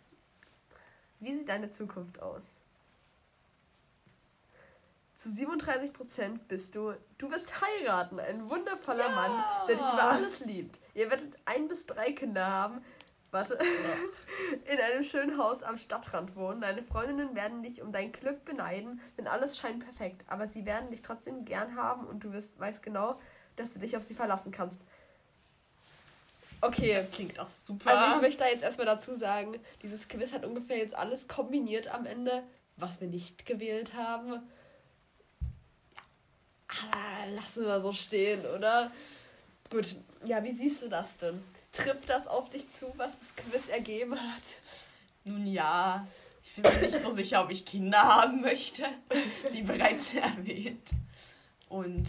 Wie sieht deine Zukunft aus? Zu 37% bist du, du wirst heiraten, ein wundervoller ja. Mann, der dich über alles liebt. Ihr werdet ein bis drei Kinder haben, warte, in einem schönen Haus am Stadtrand wohnen. Deine Freundinnen werden dich um dein Glück beneiden, denn alles scheint perfekt. Aber sie werden dich trotzdem gern haben und du wirst, weißt genau, dass du dich auf sie verlassen kannst. Okay. Das klingt auch super. Also ich möchte da jetzt erstmal dazu sagen, dieses Quiz hat ungefähr jetzt alles kombiniert am Ende, was wir nicht gewählt haben. Aber lassen wir so stehen, oder? Gut, ja, wie siehst du das denn? Trifft das auf dich zu, was das Quiz ergeben hat? Nun ja, ich bin mir nicht so sicher, ob ich Kinder haben möchte, wie bereits erwähnt. Und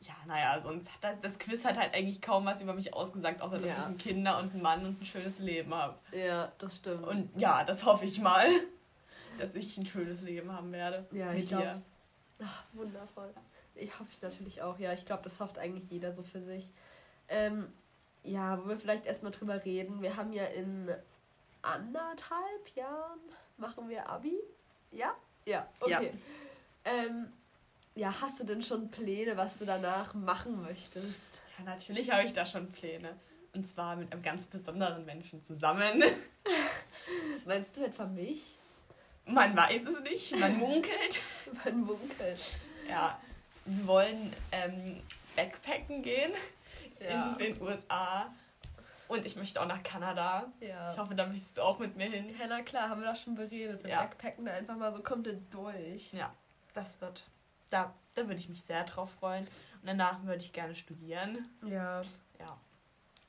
ja, naja, sonst hat das, Quiz hat halt eigentlich kaum was über mich ausgesagt, außer dass ja. ich ein Kinder und ein Mann und ein schönes Leben habe. Ja, das stimmt. Und ja, das hoffe ich mal, dass ich ein schönes Leben haben werde. Ja, mit ich. Ach, wundervoll. Ich hoffe ich natürlich auch, ja. Ich glaube, das hofft eigentlich jeder so für sich. Ähm, ja, wo wir vielleicht erstmal drüber reden. Wir haben ja in anderthalb Jahren machen wir Abi. Ja? Ja, okay. Ja. Ähm, ja, hast du denn schon Pläne, was du danach machen möchtest? Ja, natürlich habe ich da schon Pläne. Und zwar mit einem ganz besonderen Menschen zusammen. Meinst du etwa mich? Man weiß es nicht, man munkelt. man munkelt. Ja, wir wollen ähm, Backpacken gehen ja. in den USA. Und ich möchte auch nach Kanada. Ja. Ich hoffe, da möchtest du auch mit mir hin. Ja, na klar, haben wir doch schon beredet. Wir ja. Backpacken da einfach mal so komplett durch. Ja, das wird. Da, da würde ich mich sehr drauf freuen. Und danach würde ich gerne studieren. Ja. Ja.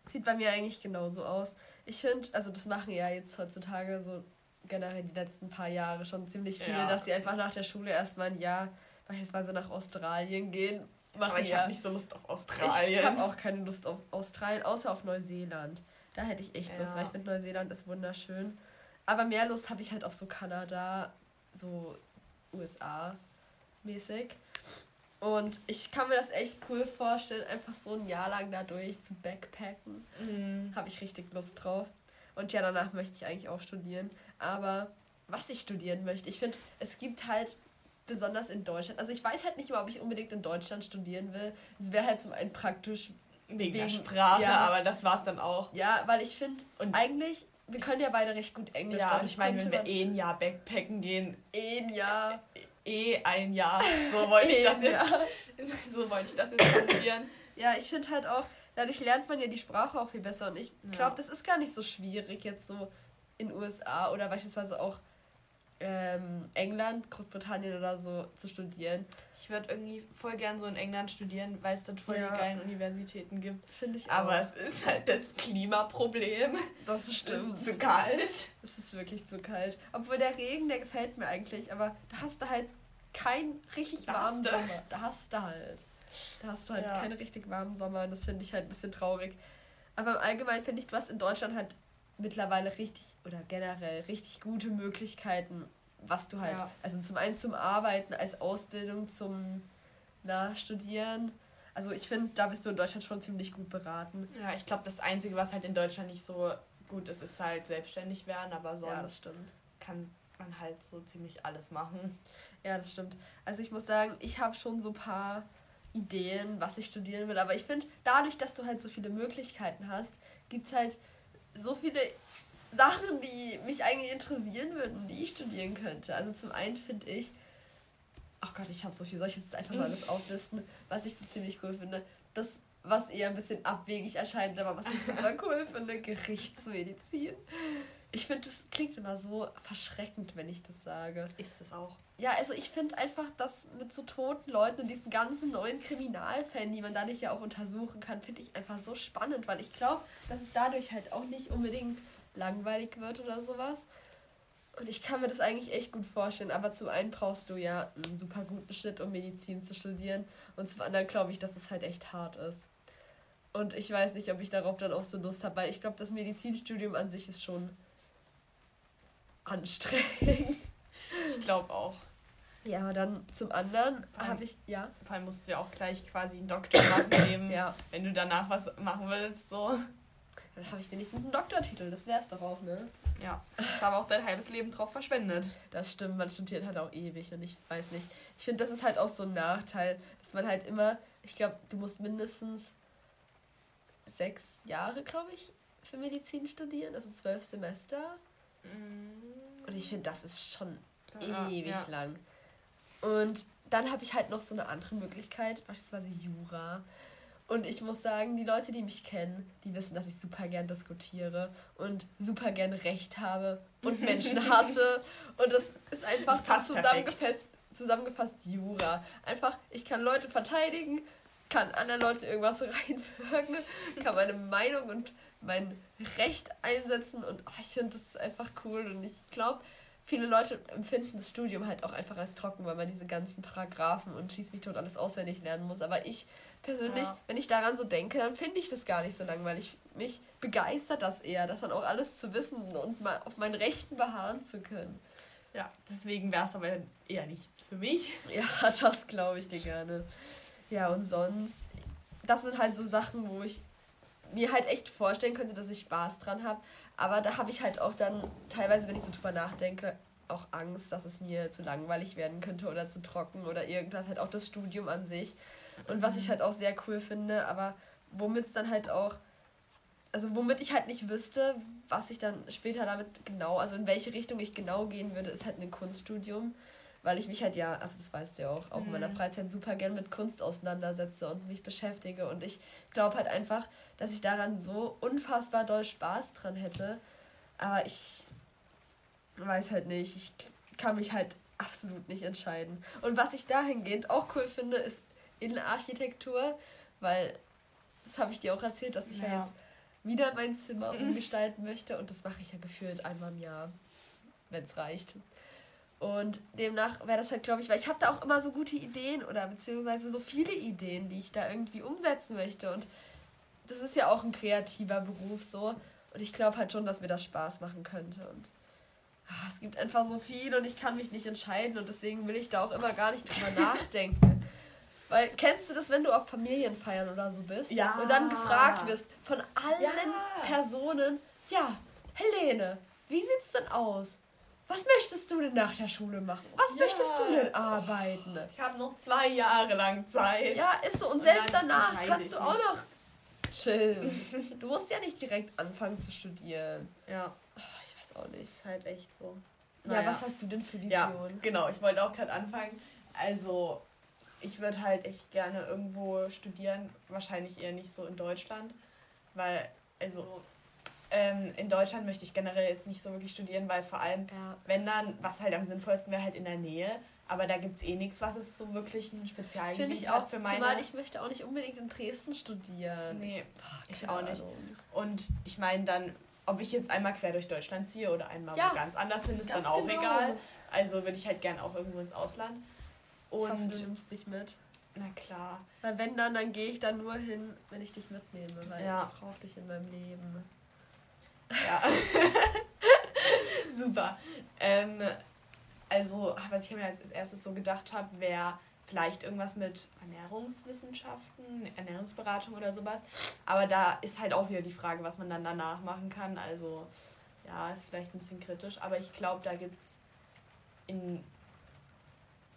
Sieht bei mir eigentlich genauso aus. Ich finde, also das machen ja jetzt heutzutage so generell die letzten paar Jahre schon ziemlich viele, ja. dass sie einfach nach der Schule erstmal ein Jahr beispielsweise nach Australien gehen machen. Aber ich ja. habe nicht so Lust auf Australien. Ich habe auch keine Lust auf Australien, außer auf Neuseeland. Da hätte ich echt Lust, weil ich finde, Neuseeland ist wunderschön. Aber mehr Lust habe ich halt auf so Kanada, so USA mäßig. Und ich kann mir das echt cool vorstellen, einfach so ein Jahr lang dadurch zu backpacken. Mhm. Habe ich richtig Lust drauf. Und ja, danach möchte ich eigentlich auch studieren. Aber was ich studieren möchte, ich finde, es gibt halt besonders in Deutschland. Also ich weiß halt nicht mal, ob ich unbedingt in Deutschland studieren will. Es wäre halt zum einen praktisch wegen, wegen der Sprache, ja, aber das war es dann auch. Ja, weil ich finde, und eigentlich, wir können ja beide recht gut Englisch. Ja, und ich meine, wenn wir eh ein Jahr Backpacken gehen. Eh ein Jahr. Eh ein Jahr. So wollte ich das jetzt. so wollte ich das jetzt formulieren. Ja, ich finde halt auch, dadurch lernt man ja die Sprache auch viel besser. Und ich glaube, ja. das ist gar nicht so schwierig, jetzt so in USA oder beispielsweise auch ähm, England, Großbritannien oder so zu studieren. Ich würde irgendwie voll gern so in England studieren, weil es dort voll ja. die geilen Universitäten gibt. Finde ich auch. Aber es ist halt das Klimaproblem. Das stimmt. Es ist zu kalt. Es ist wirklich zu kalt. Obwohl der Regen, der gefällt mir eigentlich, aber da hast du halt keinen richtig warmen Sommer. Da hast du halt. Da hast du halt ja. keine richtig warmen Sommer und das finde ich halt ein bisschen traurig. Aber im Allgemeinen finde ich, du hast in Deutschland halt mittlerweile richtig oder generell richtig gute Möglichkeiten, was du halt, ja. also zum einen zum Arbeiten, als Ausbildung, zum Nachstudieren. Also ich finde, da bist du in Deutschland schon ziemlich gut beraten. Ja, ich glaube, das Einzige, was halt in Deutschland nicht so gut ist, ist halt selbstständig werden, aber sonst ja, das stimmt. kann man halt so ziemlich alles machen. Ja, das stimmt. Also ich muss sagen, ich habe schon so ein paar Ideen, was ich studieren will, aber ich finde, dadurch, dass du halt so viele Möglichkeiten hast, gibt es halt so viele Sachen, die mich eigentlich interessieren würden, die ich studieren könnte. Also zum einen finde ich, ach Gott, ich habe so viel, soll ich jetzt einfach mal alles auflisten, was ich so ziemlich cool finde. Das, was eher ein bisschen abwegig erscheint, aber was ich super cool finde, Gerichtsmedizin. Ich finde, das klingt immer so verschreckend, wenn ich das sage. Ist es auch. Ja, also ich finde einfach, dass mit so toten Leuten und diesen ganzen neuen Kriminalfällen, die man dadurch ja auch untersuchen kann, finde ich einfach so spannend, weil ich glaube, dass es dadurch halt auch nicht unbedingt langweilig wird oder sowas. Und ich kann mir das eigentlich echt gut vorstellen. Aber zum einen brauchst du ja einen super guten Schnitt, um Medizin zu studieren. Und zum anderen glaube ich, dass es halt echt hart ist. Und ich weiß nicht, ob ich darauf dann auch so Lust habe, weil ich glaube, das Medizinstudium an sich ist schon anstrengend. Ich glaube auch. Ja, dann zum anderen habe ich, ja. Vor allem musst du ja auch gleich quasi einen Doktor machen, ja. wenn du danach was machen willst, so. Dann habe ich wenigstens einen Doktortitel, das wäre es doch auch, ne? Ja, hast aber auch dein halbes Leben drauf verschwendet. Das stimmt, man studiert halt auch ewig und ich weiß nicht. Ich finde, das ist halt auch so ein Nachteil, dass man halt immer, ich glaube, du musst mindestens sechs Jahre, glaube ich, für Medizin studieren, also zwölf Semester. Mhm. Und ich finde, das ist schon ja, ewig ja. lang. Und dann habe ich halt noch so eine andere Möglichkeit, beispielsweise Jura. Und ich muss sagen, die Leute, die mich kennen, die wissen, dass ich super gern diskutiere und super gern Recht habe und Menschen hasse. Und das ist einfach das so zusammengefasst, zusammengefasst Jura. Einfach, ich kann Leute verteidigen, kann anderen Leuten irgendwas reinwirken, kann meine Meinung und mein Recht einsetzen und oh, ich finde das einfach cool und ich glaube, viele Leute empfinden das Studium halt auch einfach als trocken, weil man diese ganzen Paragraphen und schieß mich tot alles auswendig lernen muss. Aber ich persönlich, ja. wenn ich daran so denke, dann finde ich das gar nicht so langweilig. Mich begeistert das eher, das dann auch alles zu wissen und mal auf meinen Rechten beharren zu können. Ja, deswegen wäre es aber eher nichts für mich. Ja, das glaube ich dir gerne. Ja, und sonst, das sind halt so Sachen, wo ich mir halt echt vorstellen könnte, dass ich Spaß dran habe. Aber da habe ich halt auch dann teilweise, wenn ich so drüber nachdenke, auch Angst, dass es mir zu langweilig werden könnte oder zu trocken oder irgendwas. Halt auch das Studium an sich. Und was ich halt auch sehr cool finde, aber womit es dann halt auch, also womit ich halt nicht wüsste, was ich dann später damit genau, also in welche Richtung ich genau gehen würde, ist halt ein Kunststudium weil ich mich halt ja, also das weißt du ja auch, auch mhm. in meiner mhm. Freizeit super gern mit Kunst auseinandersetze und mich beschäftige. Und ich glaube halt einfach, dass ich daran so unfassbar doll Spaß dran hätte. Aber ich weiß halt nicht. Ich kann mich halt absolut nicht entscheiden. Und was ich dahingehend auch cool finde, ist Innenarchitektur, weil das habe ich dir auch erzählt, dass ich ja, ja jetzt wieder mein Zimmer umgestalten möchte und das mache ich ja gefühlt einmal im Jahr, wenn es reicht. Und demnach wäre das halt, glaube ich, weil ich habe da auch immer so gute Ideen oder beziehungsweise so viele Ideen, die ich da irgendwie umsetzen möchte. Und das ist ja auch ein kreativer Beruf so. Und ich glaube halt schon, dass mir das Spaß machen könnte. Und ach, es gibt einfach so viel und ich kann mich nicht entscheiden. Und deswegen will ich da auch immer gar nicht drüber nachdenken. Weil kennst du das, wenn du auf Familienfeiern oder so bist ja. und dann gefragt wirst von allen ja. Personen, ja, Helene, wie sieht's denn aus? Was möchtest du denn nach der Schule machen? Was ja. möchtest du denn arbeiten? Ich habe noch zwei Jahre lang Zeit. Ja, ist so. Und, und selbst danach kannst du auch noch chillen. du musst ja nicht direkt anfangen zu studieren. Ja. Oh, ich weiß auch nicht. Das ist halt echt so. Naja. Ja, was hast du denn für Vision? Ja, genau. Ich wollte auch gerade anfangen. Also, ich würde halt echt gerne irgendwo studieren. Wahrscheinlich eher nicht so in Deutschland. Weil, also, ähm, in Deutschland möchte ich generell jetzt nicht so wirklich studieren, weil vor allem, ja. wenn dann, was halt am sinnvollsten wäre, halt in der Nähe. Aber da gibt es eh nichts, was es so wirklich ein Spezialgebiet Finde ich auch, für meine... Zumal ich möchte auch nicht unbedingt in Dresden studieren. Nee, ich, ich auch nicht. Und ich meine dann, ob ich jetzt einmal quer durch Deutschland ziehe oder einmal ja, ganz anders hin, ist dann auch genau. egal. Also würde ich halt gern auch irgendwo ins Ausland. Und ich hoffe, du nimmst mich mit. Na klar. Weil wenn dann, dann gehe ich da nur hin, wenn ich dich mitnehme, weil ja. ich brauche dich in meinem Leben. Ja. Super. Ähm, also, was ich mir als erstes so gedacht habe, wäre vielleicht irgendwas mit Ernährungswissenschaften, Ernährungsberatung oder sowas. Aber da ist halt auch wieder die Frage, was man dann danach machen kann. Also, ja, ist vielleicht ein bisschen kritisch. Aber ich glaube, da gibt es in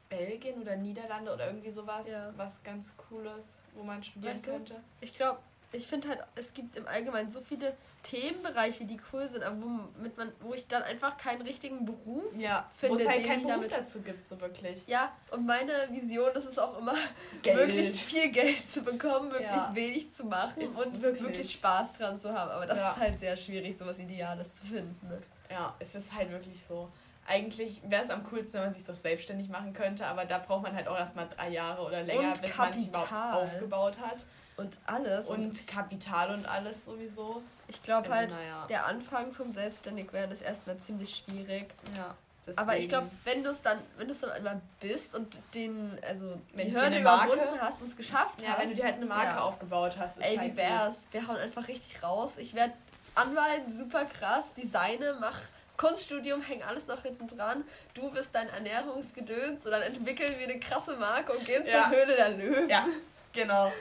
Belgien oder Niederlande oder irgendwie sowas, ja. was ganz Cooles, wo man studieren weißt du, könnte. Ich glaube, ich finde halt, es gibt im Allgemeinen so viele Themenbereiche, die cool sind, aber womit man, wo ich dann einfach keinen richtigen Beruf ja, finde. Wo es halt keinen Beruf damit, dazu gibt, so wirklich. Ja, und meine Vision ist es auch immer, Geld. möglichst viel Geld zu bekommen, möglichst ja. wenig zu machen ist und wirklich. wirklich. Spaß dran zu haben. Aber das ja. ist halt sehr schwierig, sowas Ideales zu finden. Ne? Ja, es ist halt wirklich so. Eigentlich wäre es am coolsten, wenn man sich so selbstständig machen könnte, aber da braucht man halt auch erstmal drei Jahre oder länger, und bis man sich überhaupt aufgebaut hat. Und alles. Und, und Kapital und alles sowieso. Ich glaube also, halt, naja. der Anfang vom Selbstständigwerden ist erstmal ziemlich schwierig. Ja. Deswegen. Aber ich glaube, wenn du es dann, wenn du es dann einmal bist und den, also wenn die Hürde überwunden hast und es geschafft ja, hast. wenn du dir halt eine Marke ja. aufgebaut hast. Ey, halt wie wär's? Wir hauen einfach richtig raus. Ich werde Anwalt, super krass, Designe, mach Kunststudium, häng alles noch hinten dran. Du bist dein Ernährungsgedöns und dann entwickeln wir eine krasse Marke und gehen ja. zur Höhle der Löwen. Ja, genau.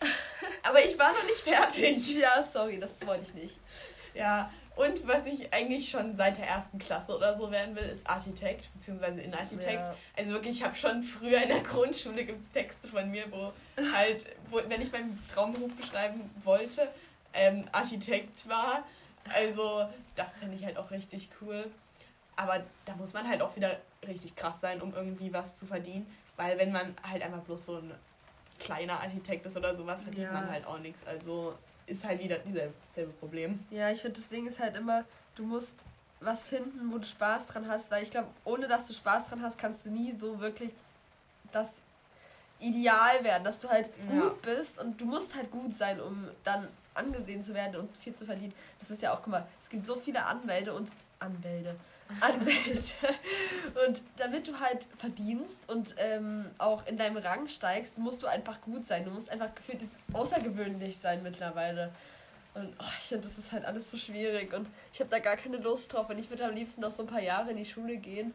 Aber ich war noch nicht fertig. Ja, sorry, das wollte ich nicht. Ja, und was ich eigentlich schon seit der ersten Klasse oder so werden will, ist Architekt, beziehungsweise Innenarchitekt. Ja. Also wirklich, ich habe schon früher in der Grundschule gibt es Texte von mir, wo halt, wo, wenn ich meinen Traumberuf beschreiben wollte, ähm, Architekt war. Also das fände ich halt auch richtig cool. Aber da muss man halt auch wieder richtig krass sein, um irgendwie was zu verdienen. Weil wenn man halt einfach bloß so ein kleiner Architekt ist oder sowas, verdient ja. man halt auch nichts. Also ist halt wieder dieselbe Problem. Ja, ich finde, das Ding ist halt immer, du musst was finden, wo du Spaß dran hast, weil ich glaube, ohne dass du Spaß dran hast, kannst du nie so wirklich das Ideal werden, dass du halt gut ja. bist und du musst halt gut sein, um dann angesehen zu werden und viel zu verdienen. Das ist ja auch, guck mal, es gibt so viele Anwälte und Anwälte. Anwälte. und damit du halt verdienst und ähm, auch in deinem Rang steigst, musst du einfach gut sein. Du musst einfach gefühlt jetzt außergewöhnlich sein mittlerweile. Und oh, ich finde, das ist halt alles so schwierig und ich habe da gar keine Lust drauf. Und ich würde am liebsten noch so ein paar Jahre in die Schule gehen.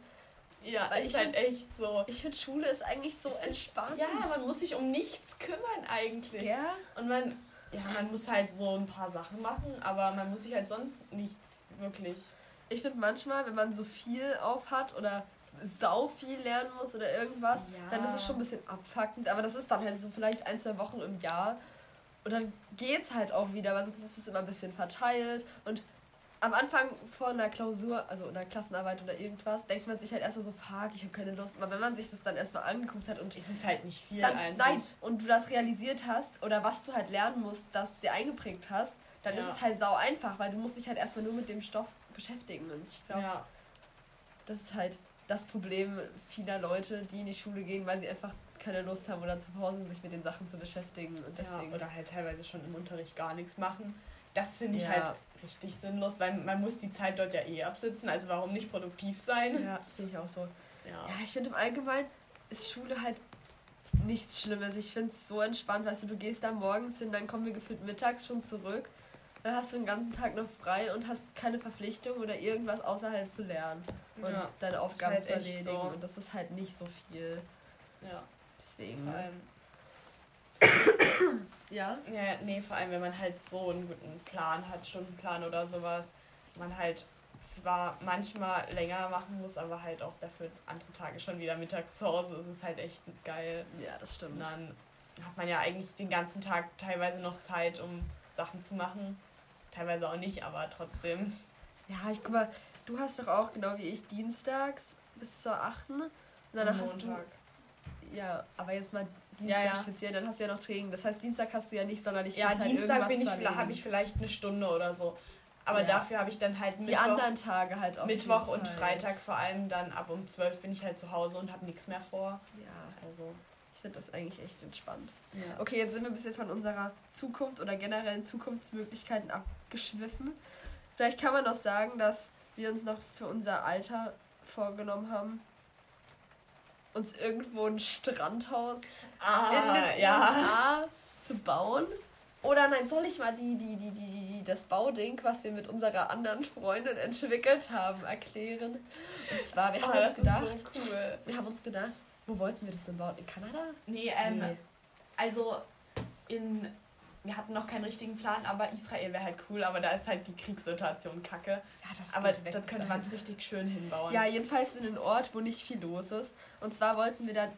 Ja, Weil ist halt find, echt so. Ich finde, Schule ist eigentlich so ist entspannt. Ja, man muss sich um nichts kümmern eigentlich. Ja. Und man, ja, man muss halt so ein paar Sachen machen, aber man muss sich halt sonst nichts wirklich. Ich finde manchmal, wenn man so viel auf hat oder sau viel lernen muss oder irgendwas, ja. dann ist es schon ein bisschen abfuckend. Aber das ist dann halt so vielleicht ein, zwei Wochen im Jahr. Und dann geht's halt auch wieder, weil sonst ist es immer ein bisschen verteilt. Und am Anfang vor einer Klausur, also einer Klassenarbeit oder irgendwas, denkt man sich halt erstmal so, fuck, ich habe keine Lust. Aber wenn man sich das dann erstmal angeguckt hat und. Es ist halt nicht viel dann, eigentlich. Nein, und du das realisiert hast oder was du halt lernen musst, das dir eingeprägt hast, dann ja. ist es halt sau einfach, weil du musst dich halt erstmal nur mit dem Stoff beschäftigen. Und ich glaube, ja. das ist halt das Problem vieler Leute, die in die Schule gehen, weil sie einfach keine Lust haben oder zu Hause sich mit den Sachen zu beschäftigen. Und deswegen ja, oder halt teilweise schon im Unterricht gar nichts machen. Das finde ich ja. halt richtig sinnlos, weil man muss die Zeit dort ja eh absitzen, also warum nicht produktiv sein? Ja, sehe ich auch so. Ja, ja ich finde im Allgemeinen ist Schule halt nichts Schlimmes. Ich finde es so entspannt, weißt du, du gehst da morgens hin, dann kommen wir gefühlt mittags schon zurück. Dann hast du den ganzen Tag noch frei und hast keine Verpflichtung oder irgendwas außer halt zu lernen und ja, deine Aufgaben halt zu erledigen. So. Und das ist halt nicht so viel. Ja. Deswegen. Vor allem. ja? Ja, nee, vor allem, wenn man halt so einen guten Plan hat, Stundenplan oder sowas, man halt zwar manchmal länger machen muss, aber halt auch dafür andere Tage schon wieder mittags zu Hause. Das ist halt echt geil. Ja, das stimmt. Und dann hat man ja eigentlich den ganzen Tag teilweise noch Zeit, um Sachen zu machen. Teilweise auch nicht, aber trotzdem. Ja, ich guck mal, du hast doch auch genau wie ich dienstags bis zur 8. Und danach hast du ja, aber jetzt mal Dienstag ja, ja. speziell, dann hast du ja noch Training. Das heißt, Dienstag hast du ja nicht sonderlich viel ja, Zeit, Dienstag bin ich, habe ich vielleicht eine Stunde oder so. Aber ja. dafür habe ich dann halt Mittwoch, die anderen Tage halt auch Mittwoch und Freitag vor allem dann ab um 12 bin ich halt zu Hause und habe nichts mehr vor. Ja, also finde das eigentlich echt entspannt. Ja. Okay, jetzt sind wir ein bisschen von unserer Zukunft oder generellen Zukunftsmöglichkeiten abgeschwiffen. Vielleicht kann man noch sagen, dass wir uns noch für unser Alter vorgenommen haben, uns irgendwo ein Strandhaus ah, in den ja. USA zu bauen. Oder nein, soll ich mal die, die, die, die, die, das Bauding, was wir mit unserer anderen Freundin entwickelt haben, erklären? Und zwar, wir haben oh, uns gedacht, so cool. wir haben uns gedacht, wo wollten wir das denn bauen? In Kanada? Nee, ähm, nee. also in wir hatten noch keinen richtigen Plan, aber Israel wäre halt cool, aber da ist halt die Kriegssituation kacke. Ja, das aber dort könnte man es richtig schön hinbauen. Ja, jedenfalls in einen Ort, wo nicht viel los ist. Und zwar wollten wir da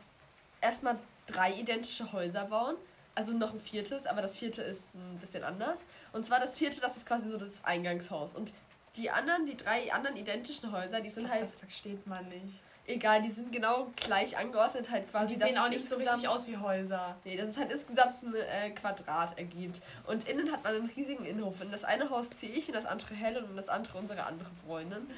erstmal drei identische Häuser bauen. Also noch ein viertes, aber das vierte ist ein bisschen anders. Und zwar das vierte, das ist quasi so das Eingangshaus. Und die anderen, die drei anderen identischen Häuser, die sind glaub, halt. Das versteht man nicht egal, die sind genau gleich angeordnet halt quasi. Die sehen auch nicht so richtig aus wie Häuser. Nee, das ist halt insgesamt ein äh, Quadrat ergibt. Und innen hat man einen riesigen Innenhof. In das eine Haus ziehe ich, in das andere Helen und das andere unsere andere Freundin.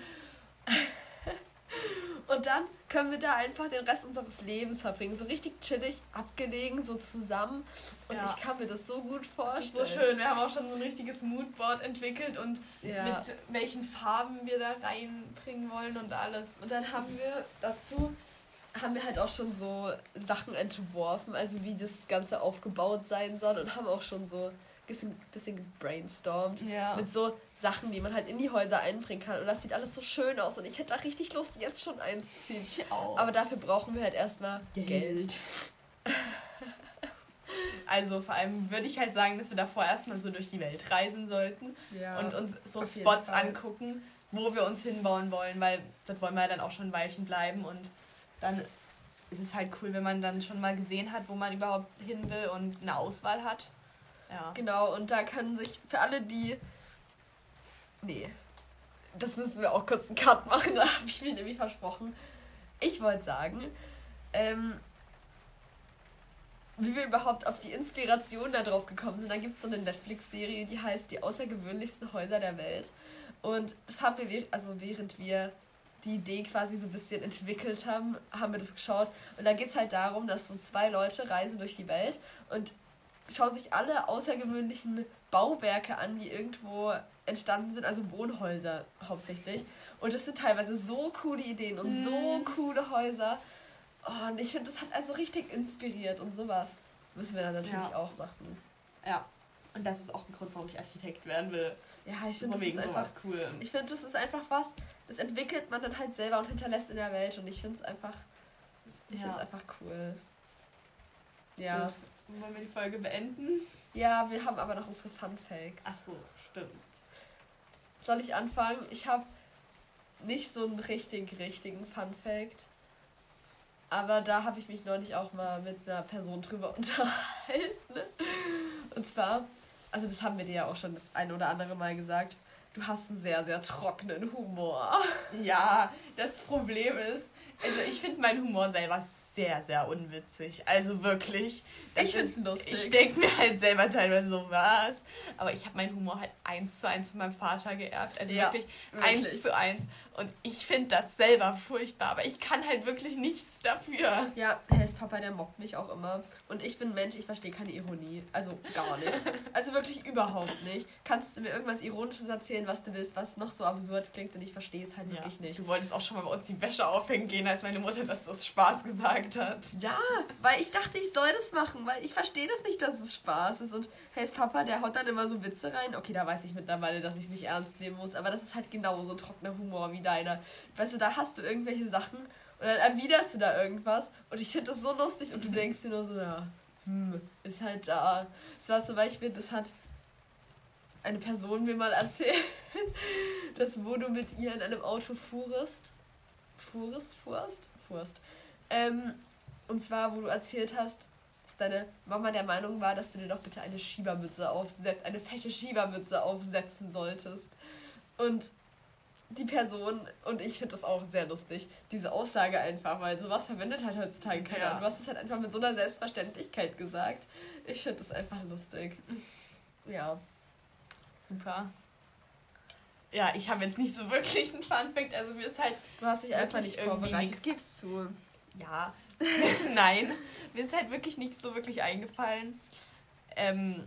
Und dann können wir da einfach den Rest unseres Lebens verbringen. So richtig chillig, abgelegen, so zusammen. Und ja. ich kann mir das so gut vorstellen. Das ist so schön. Wir haben auch schon so ein richtiges Moodboard entwickelt und ja. mit welchen Farben wir da reinbringen wollen und alles. Und dann haben wir dazu haben wir halt auch schon so Sachen entworfen, also wie das Ganze aufgebaut sein soll und haben auch schon so bisschen, bisschen gebrainstormt ja. mit so Sachen, die man halt in die Häuser einbringen kann. Und das sieht alles so schön aus. Und ich hätte da richtig Lust, jetzt schon eins zu ziehen. Ich auch. Aber dafür brauchen wir halt erstmal Geld. Geld. Also vor allem würde ich halt sagen, dass wir davor erstmal so durch die Welt reisen sollten ja, und uns so Spots angucken, wo wir uns hinbauen wollen, weil dort wollen wir ja dann auch schon ein Weilchen bleiben und dann ist es halt cool, wenn man dann schon mal gesehen hat, wo man überhaupt hin will und eine Auswahl hat. Ja. Genau, und da kann sich für alle, die. Nee. Das müssen wir auch kurz einen Cut machen, da habe ich mir nämlich versprochen. Ich wollte sagen, ähm, wie wir überhaupt auf die Inspiration da drauf gekommen sind. Da gibt es so eine Netflix-Serie, die heißt Die außergewöhnlichsten Häuser der Welt. Und das haben wir, also während wir die Idee quasi so ein bisschen entwickelt haben, haben wir das geschaut. Und da geht es halt darum, dass so zwei Leute reisen durch die Welt und schauen sich alle außergewöhnlichen Bauwerke an, die irgendwo entstanden sind, also Wohnhäuser hauptsächlich. Und das sind teilweise so coole Ideen und so mhm. coole Häuser. Oh, und ich finde, das hat also richtig inspiriert und sowas müssen wir dann natürlich ja. auch machen. Ja. Und das ist auch ein Grund, warum ich Architekt werden will. Ja, ich finde, das ist einfach cool. Ich finde, das ist einfach was, das entwickelt man dann halt selber und hinterlässt in der Welt. Und ich finde es einfach, ich ja. finde es einfach cool. Ja. Gut. Wollen wir die Folge beenden? Ja, wir haben aber noch unsere Fun Facts. Ach so, stimmt. Soll ich anfangen? Ich habe nicht so einen richtig, richtigen Fun Fact. Aber da habe ich mich neulich auch mal mit einer Person drüber unterhalten. Und zwar, also das haben wir dir ja auch schon das ein oder andere Mal gesagt, du hast einen sehr, sehr trockenen Humor. Ja, das Problem ist, also ich finde meinen Humor selber sehr, sehr unwitzig. Also wirklich. Ich finde es lustig. Ich denke mir halt selber teilweise so, was? Aber ich habe meinen Humor halt eins zu eins von meinem Vater geerbt. Also ja, wirklich eins zu eins. Und ich finde das selber furchtbar, aber ich kann halt wirklich nichts dafür. Ja, Hess Papa, der mobbt mich auch immer. Und ich bin Mensch, ich verstehe keine Ironie. Also gar nicht. also wirklich überhaupt nicht. Kannst du mir irgendwas Ironisches erzählen, was du willst, was noch so absurd klingt und ich verstehe es halt ja. wirklich nicht. Du wolltest auch schon mal bei uns die Wäsche aufhängen gehen, als meine Mutter das aus Spaß gesagt hat. Ja, weil ich dachte, ich soll das machen, weil ich verstehe das nicht, dass es Spaß ist. Und Hess Papa, der haut dann immer so Witze rein. Okay, da weiß ich mittlerweile, dass ich es nicht ernst nehmen muss, aber das ist halt genau so ein trockener Humor wie deiner. Weißt du, da hast du irgendwelche Sachen und dann erwiderst du da irgendwas und ich finde das so lustig und du denkst dir nur so, ja, hm, ist halt da. Es war zum Beispiel, das hat eine Person mir mal erzählt, dass wo du mit ihr in einem Auto fuhrst, fuhrst, fuhrst, fuhrst, ähm, und zwar, wo du erzählt hast, dass deine Mama der Meinung war, dass du dir doch bitte eine Schiebermütze aufsetzt, eine fette Schiebermütze aufsetzen solltest. Und die Person, und ich finde das auch sehr lustig, diese Aussage einfach, weil sowas verwendet halt heutzutage keiner. Ja. Und du hast es halt einfach mit so einer Selbstverständlichkeit gesagt. Ich finde das einfach lustig. Ja. Super. Ja, ich habe jetzt nicht so wirklich einen Funfact, also mir ist halt. Du hast dich einfach nicht vorbereitet. Gib's zu. Ja. Nein. Mir ist halt wirklich nicht so wirklich eingefallen. Ähm,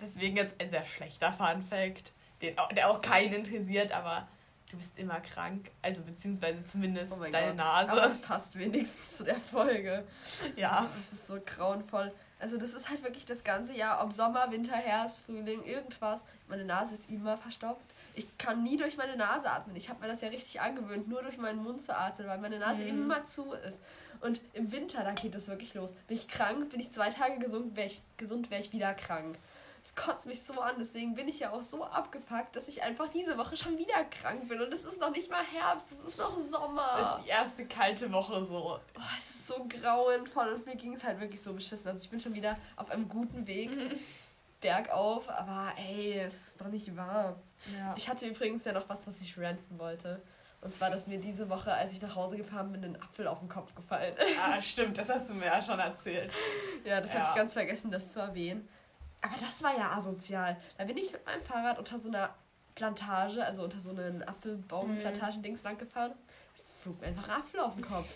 deswegen jetzt ein sehr schlechter Funfact, den, der auch keinen interessiert, aber du bist immer krank. Also beziehungsweise zumindest oh deine Gott. Nase. Aber es passt wenigstens zu der Folge. Ja. Das ist so grauenvoll. Also das ist halt wirklich das ganze Jahr, ob Sommer, Winter, Herbst, Frühling, irgendwas. Meine Nase ist immer verstopft. Ich kann nie durch meine Nase atmen. Ich habe mir das ja richtig angewöhnt, nur durch meinen Mund zu atmen, weil meine Nase mhm. immer zu ist. Und im Winter, da geht das wirklich los. Bin ich krank, bin ich zwei Tage gesund, wäre ich, gesund, wäre ich wieder krank. Es kotzt mich so an, deswegen bin ich ja auch so abgefuckt, dass ich einfach diese Woche schon wieder krank bin. Und es ist noch nicht mal Herbst, es ist noch Sommer. Es ist die erste kalte Woche so. Oh, es ist so grauenvoll und mir ging es halt wirklich so beschissen. Also ich bin schon wieder auf einem guten Weg. bergauf, aber ey, es ist doch nicht wahr. Ja. Ich hatte übrigens ja noch was, was ich ranten wollte. Und zwar, dass mir diese Woche, als ich nach Hause gefahren bin, ein Apfel auf den Kopf gefallen ist. Ah, stimmt, das hast du mir ja schon erzählt. Ja, das ja. habe ich ganz vergessen, das zu erwähnen. Aber das war ja asozial. Da bin ich mit meinem Fahrrad unter so einer Plantage, also unter so einem Apfelbaumplantagen-Dings lang gefahren. Flog mir einfach ein Apfel auf den Kopf.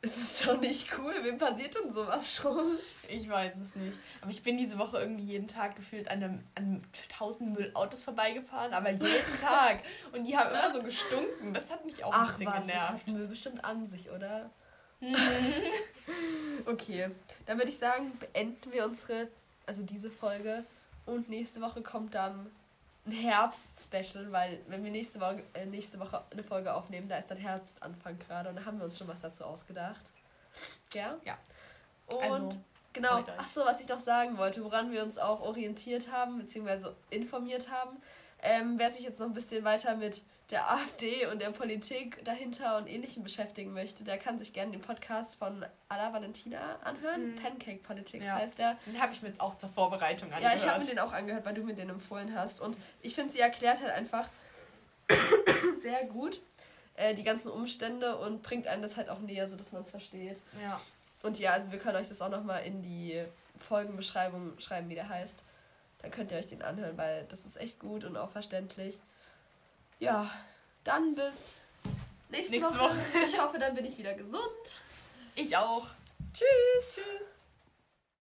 Es ist doch nicht cool. Wem passiert denn sowas schon? Ich weiß es nicht. Aber ich bin diese Woche irgendwie jeden Tag gefühlt an, einem, an tausend Müllautos vorbeigefahren, aber jeden Tag. Und die haben immer so gestunken. Das hat mich auch Ach, ein bisschen was, genervt. Das hat Müll bestimmt an sich, oder? okay, dann würde ich sagen, beenden wir unsere, also diese Folge. Und nächste Woche kommt dann ein Herbst-Special, weil wenn wir nächste Woche, äh, nächste Woche eine Folge aufnehmen, da ist dann Herbstanfang gerade und da haben wir uns schon was dazu ausgedacht. Ja? Ja. Und also, genau, ach so, was ich noch sagen wollte, woran wir uns auch orientiert haben, beziehungsweise informiert haben, ähm, wer sich jetzt noch ein bisschen weiter mit der AfD und der Politik dahinter und Ähnlichem beschäftigen möchte, der kann sich gerne den Podcast von Alla Valentina anhören. Mhm. Pancake Politics ja. heißt der. Den habe ich mir auch zur Vorbereitung angehört. Ja, ich habe mir den auch angehört, weil du mir den empfohlen hast. Und ich finde, sie erklärt halt einfach sehr gut äh, die ganzen Umstände und bringt einem das halt auch näher, sodass man es versteht. Ja. Und ja, also wir können euch das auch nochmal in die Folgenbeschreibung schreiben, wie der heißt. Dann könnt ihr euch den anhören, weil das ist echt gut und auch verständlich. Ja, dann bis nächste, nächste Woche. Woche. Ich hoffe, dann bin ich wieder gesund. Ich auch. Tschüss. Tschüss.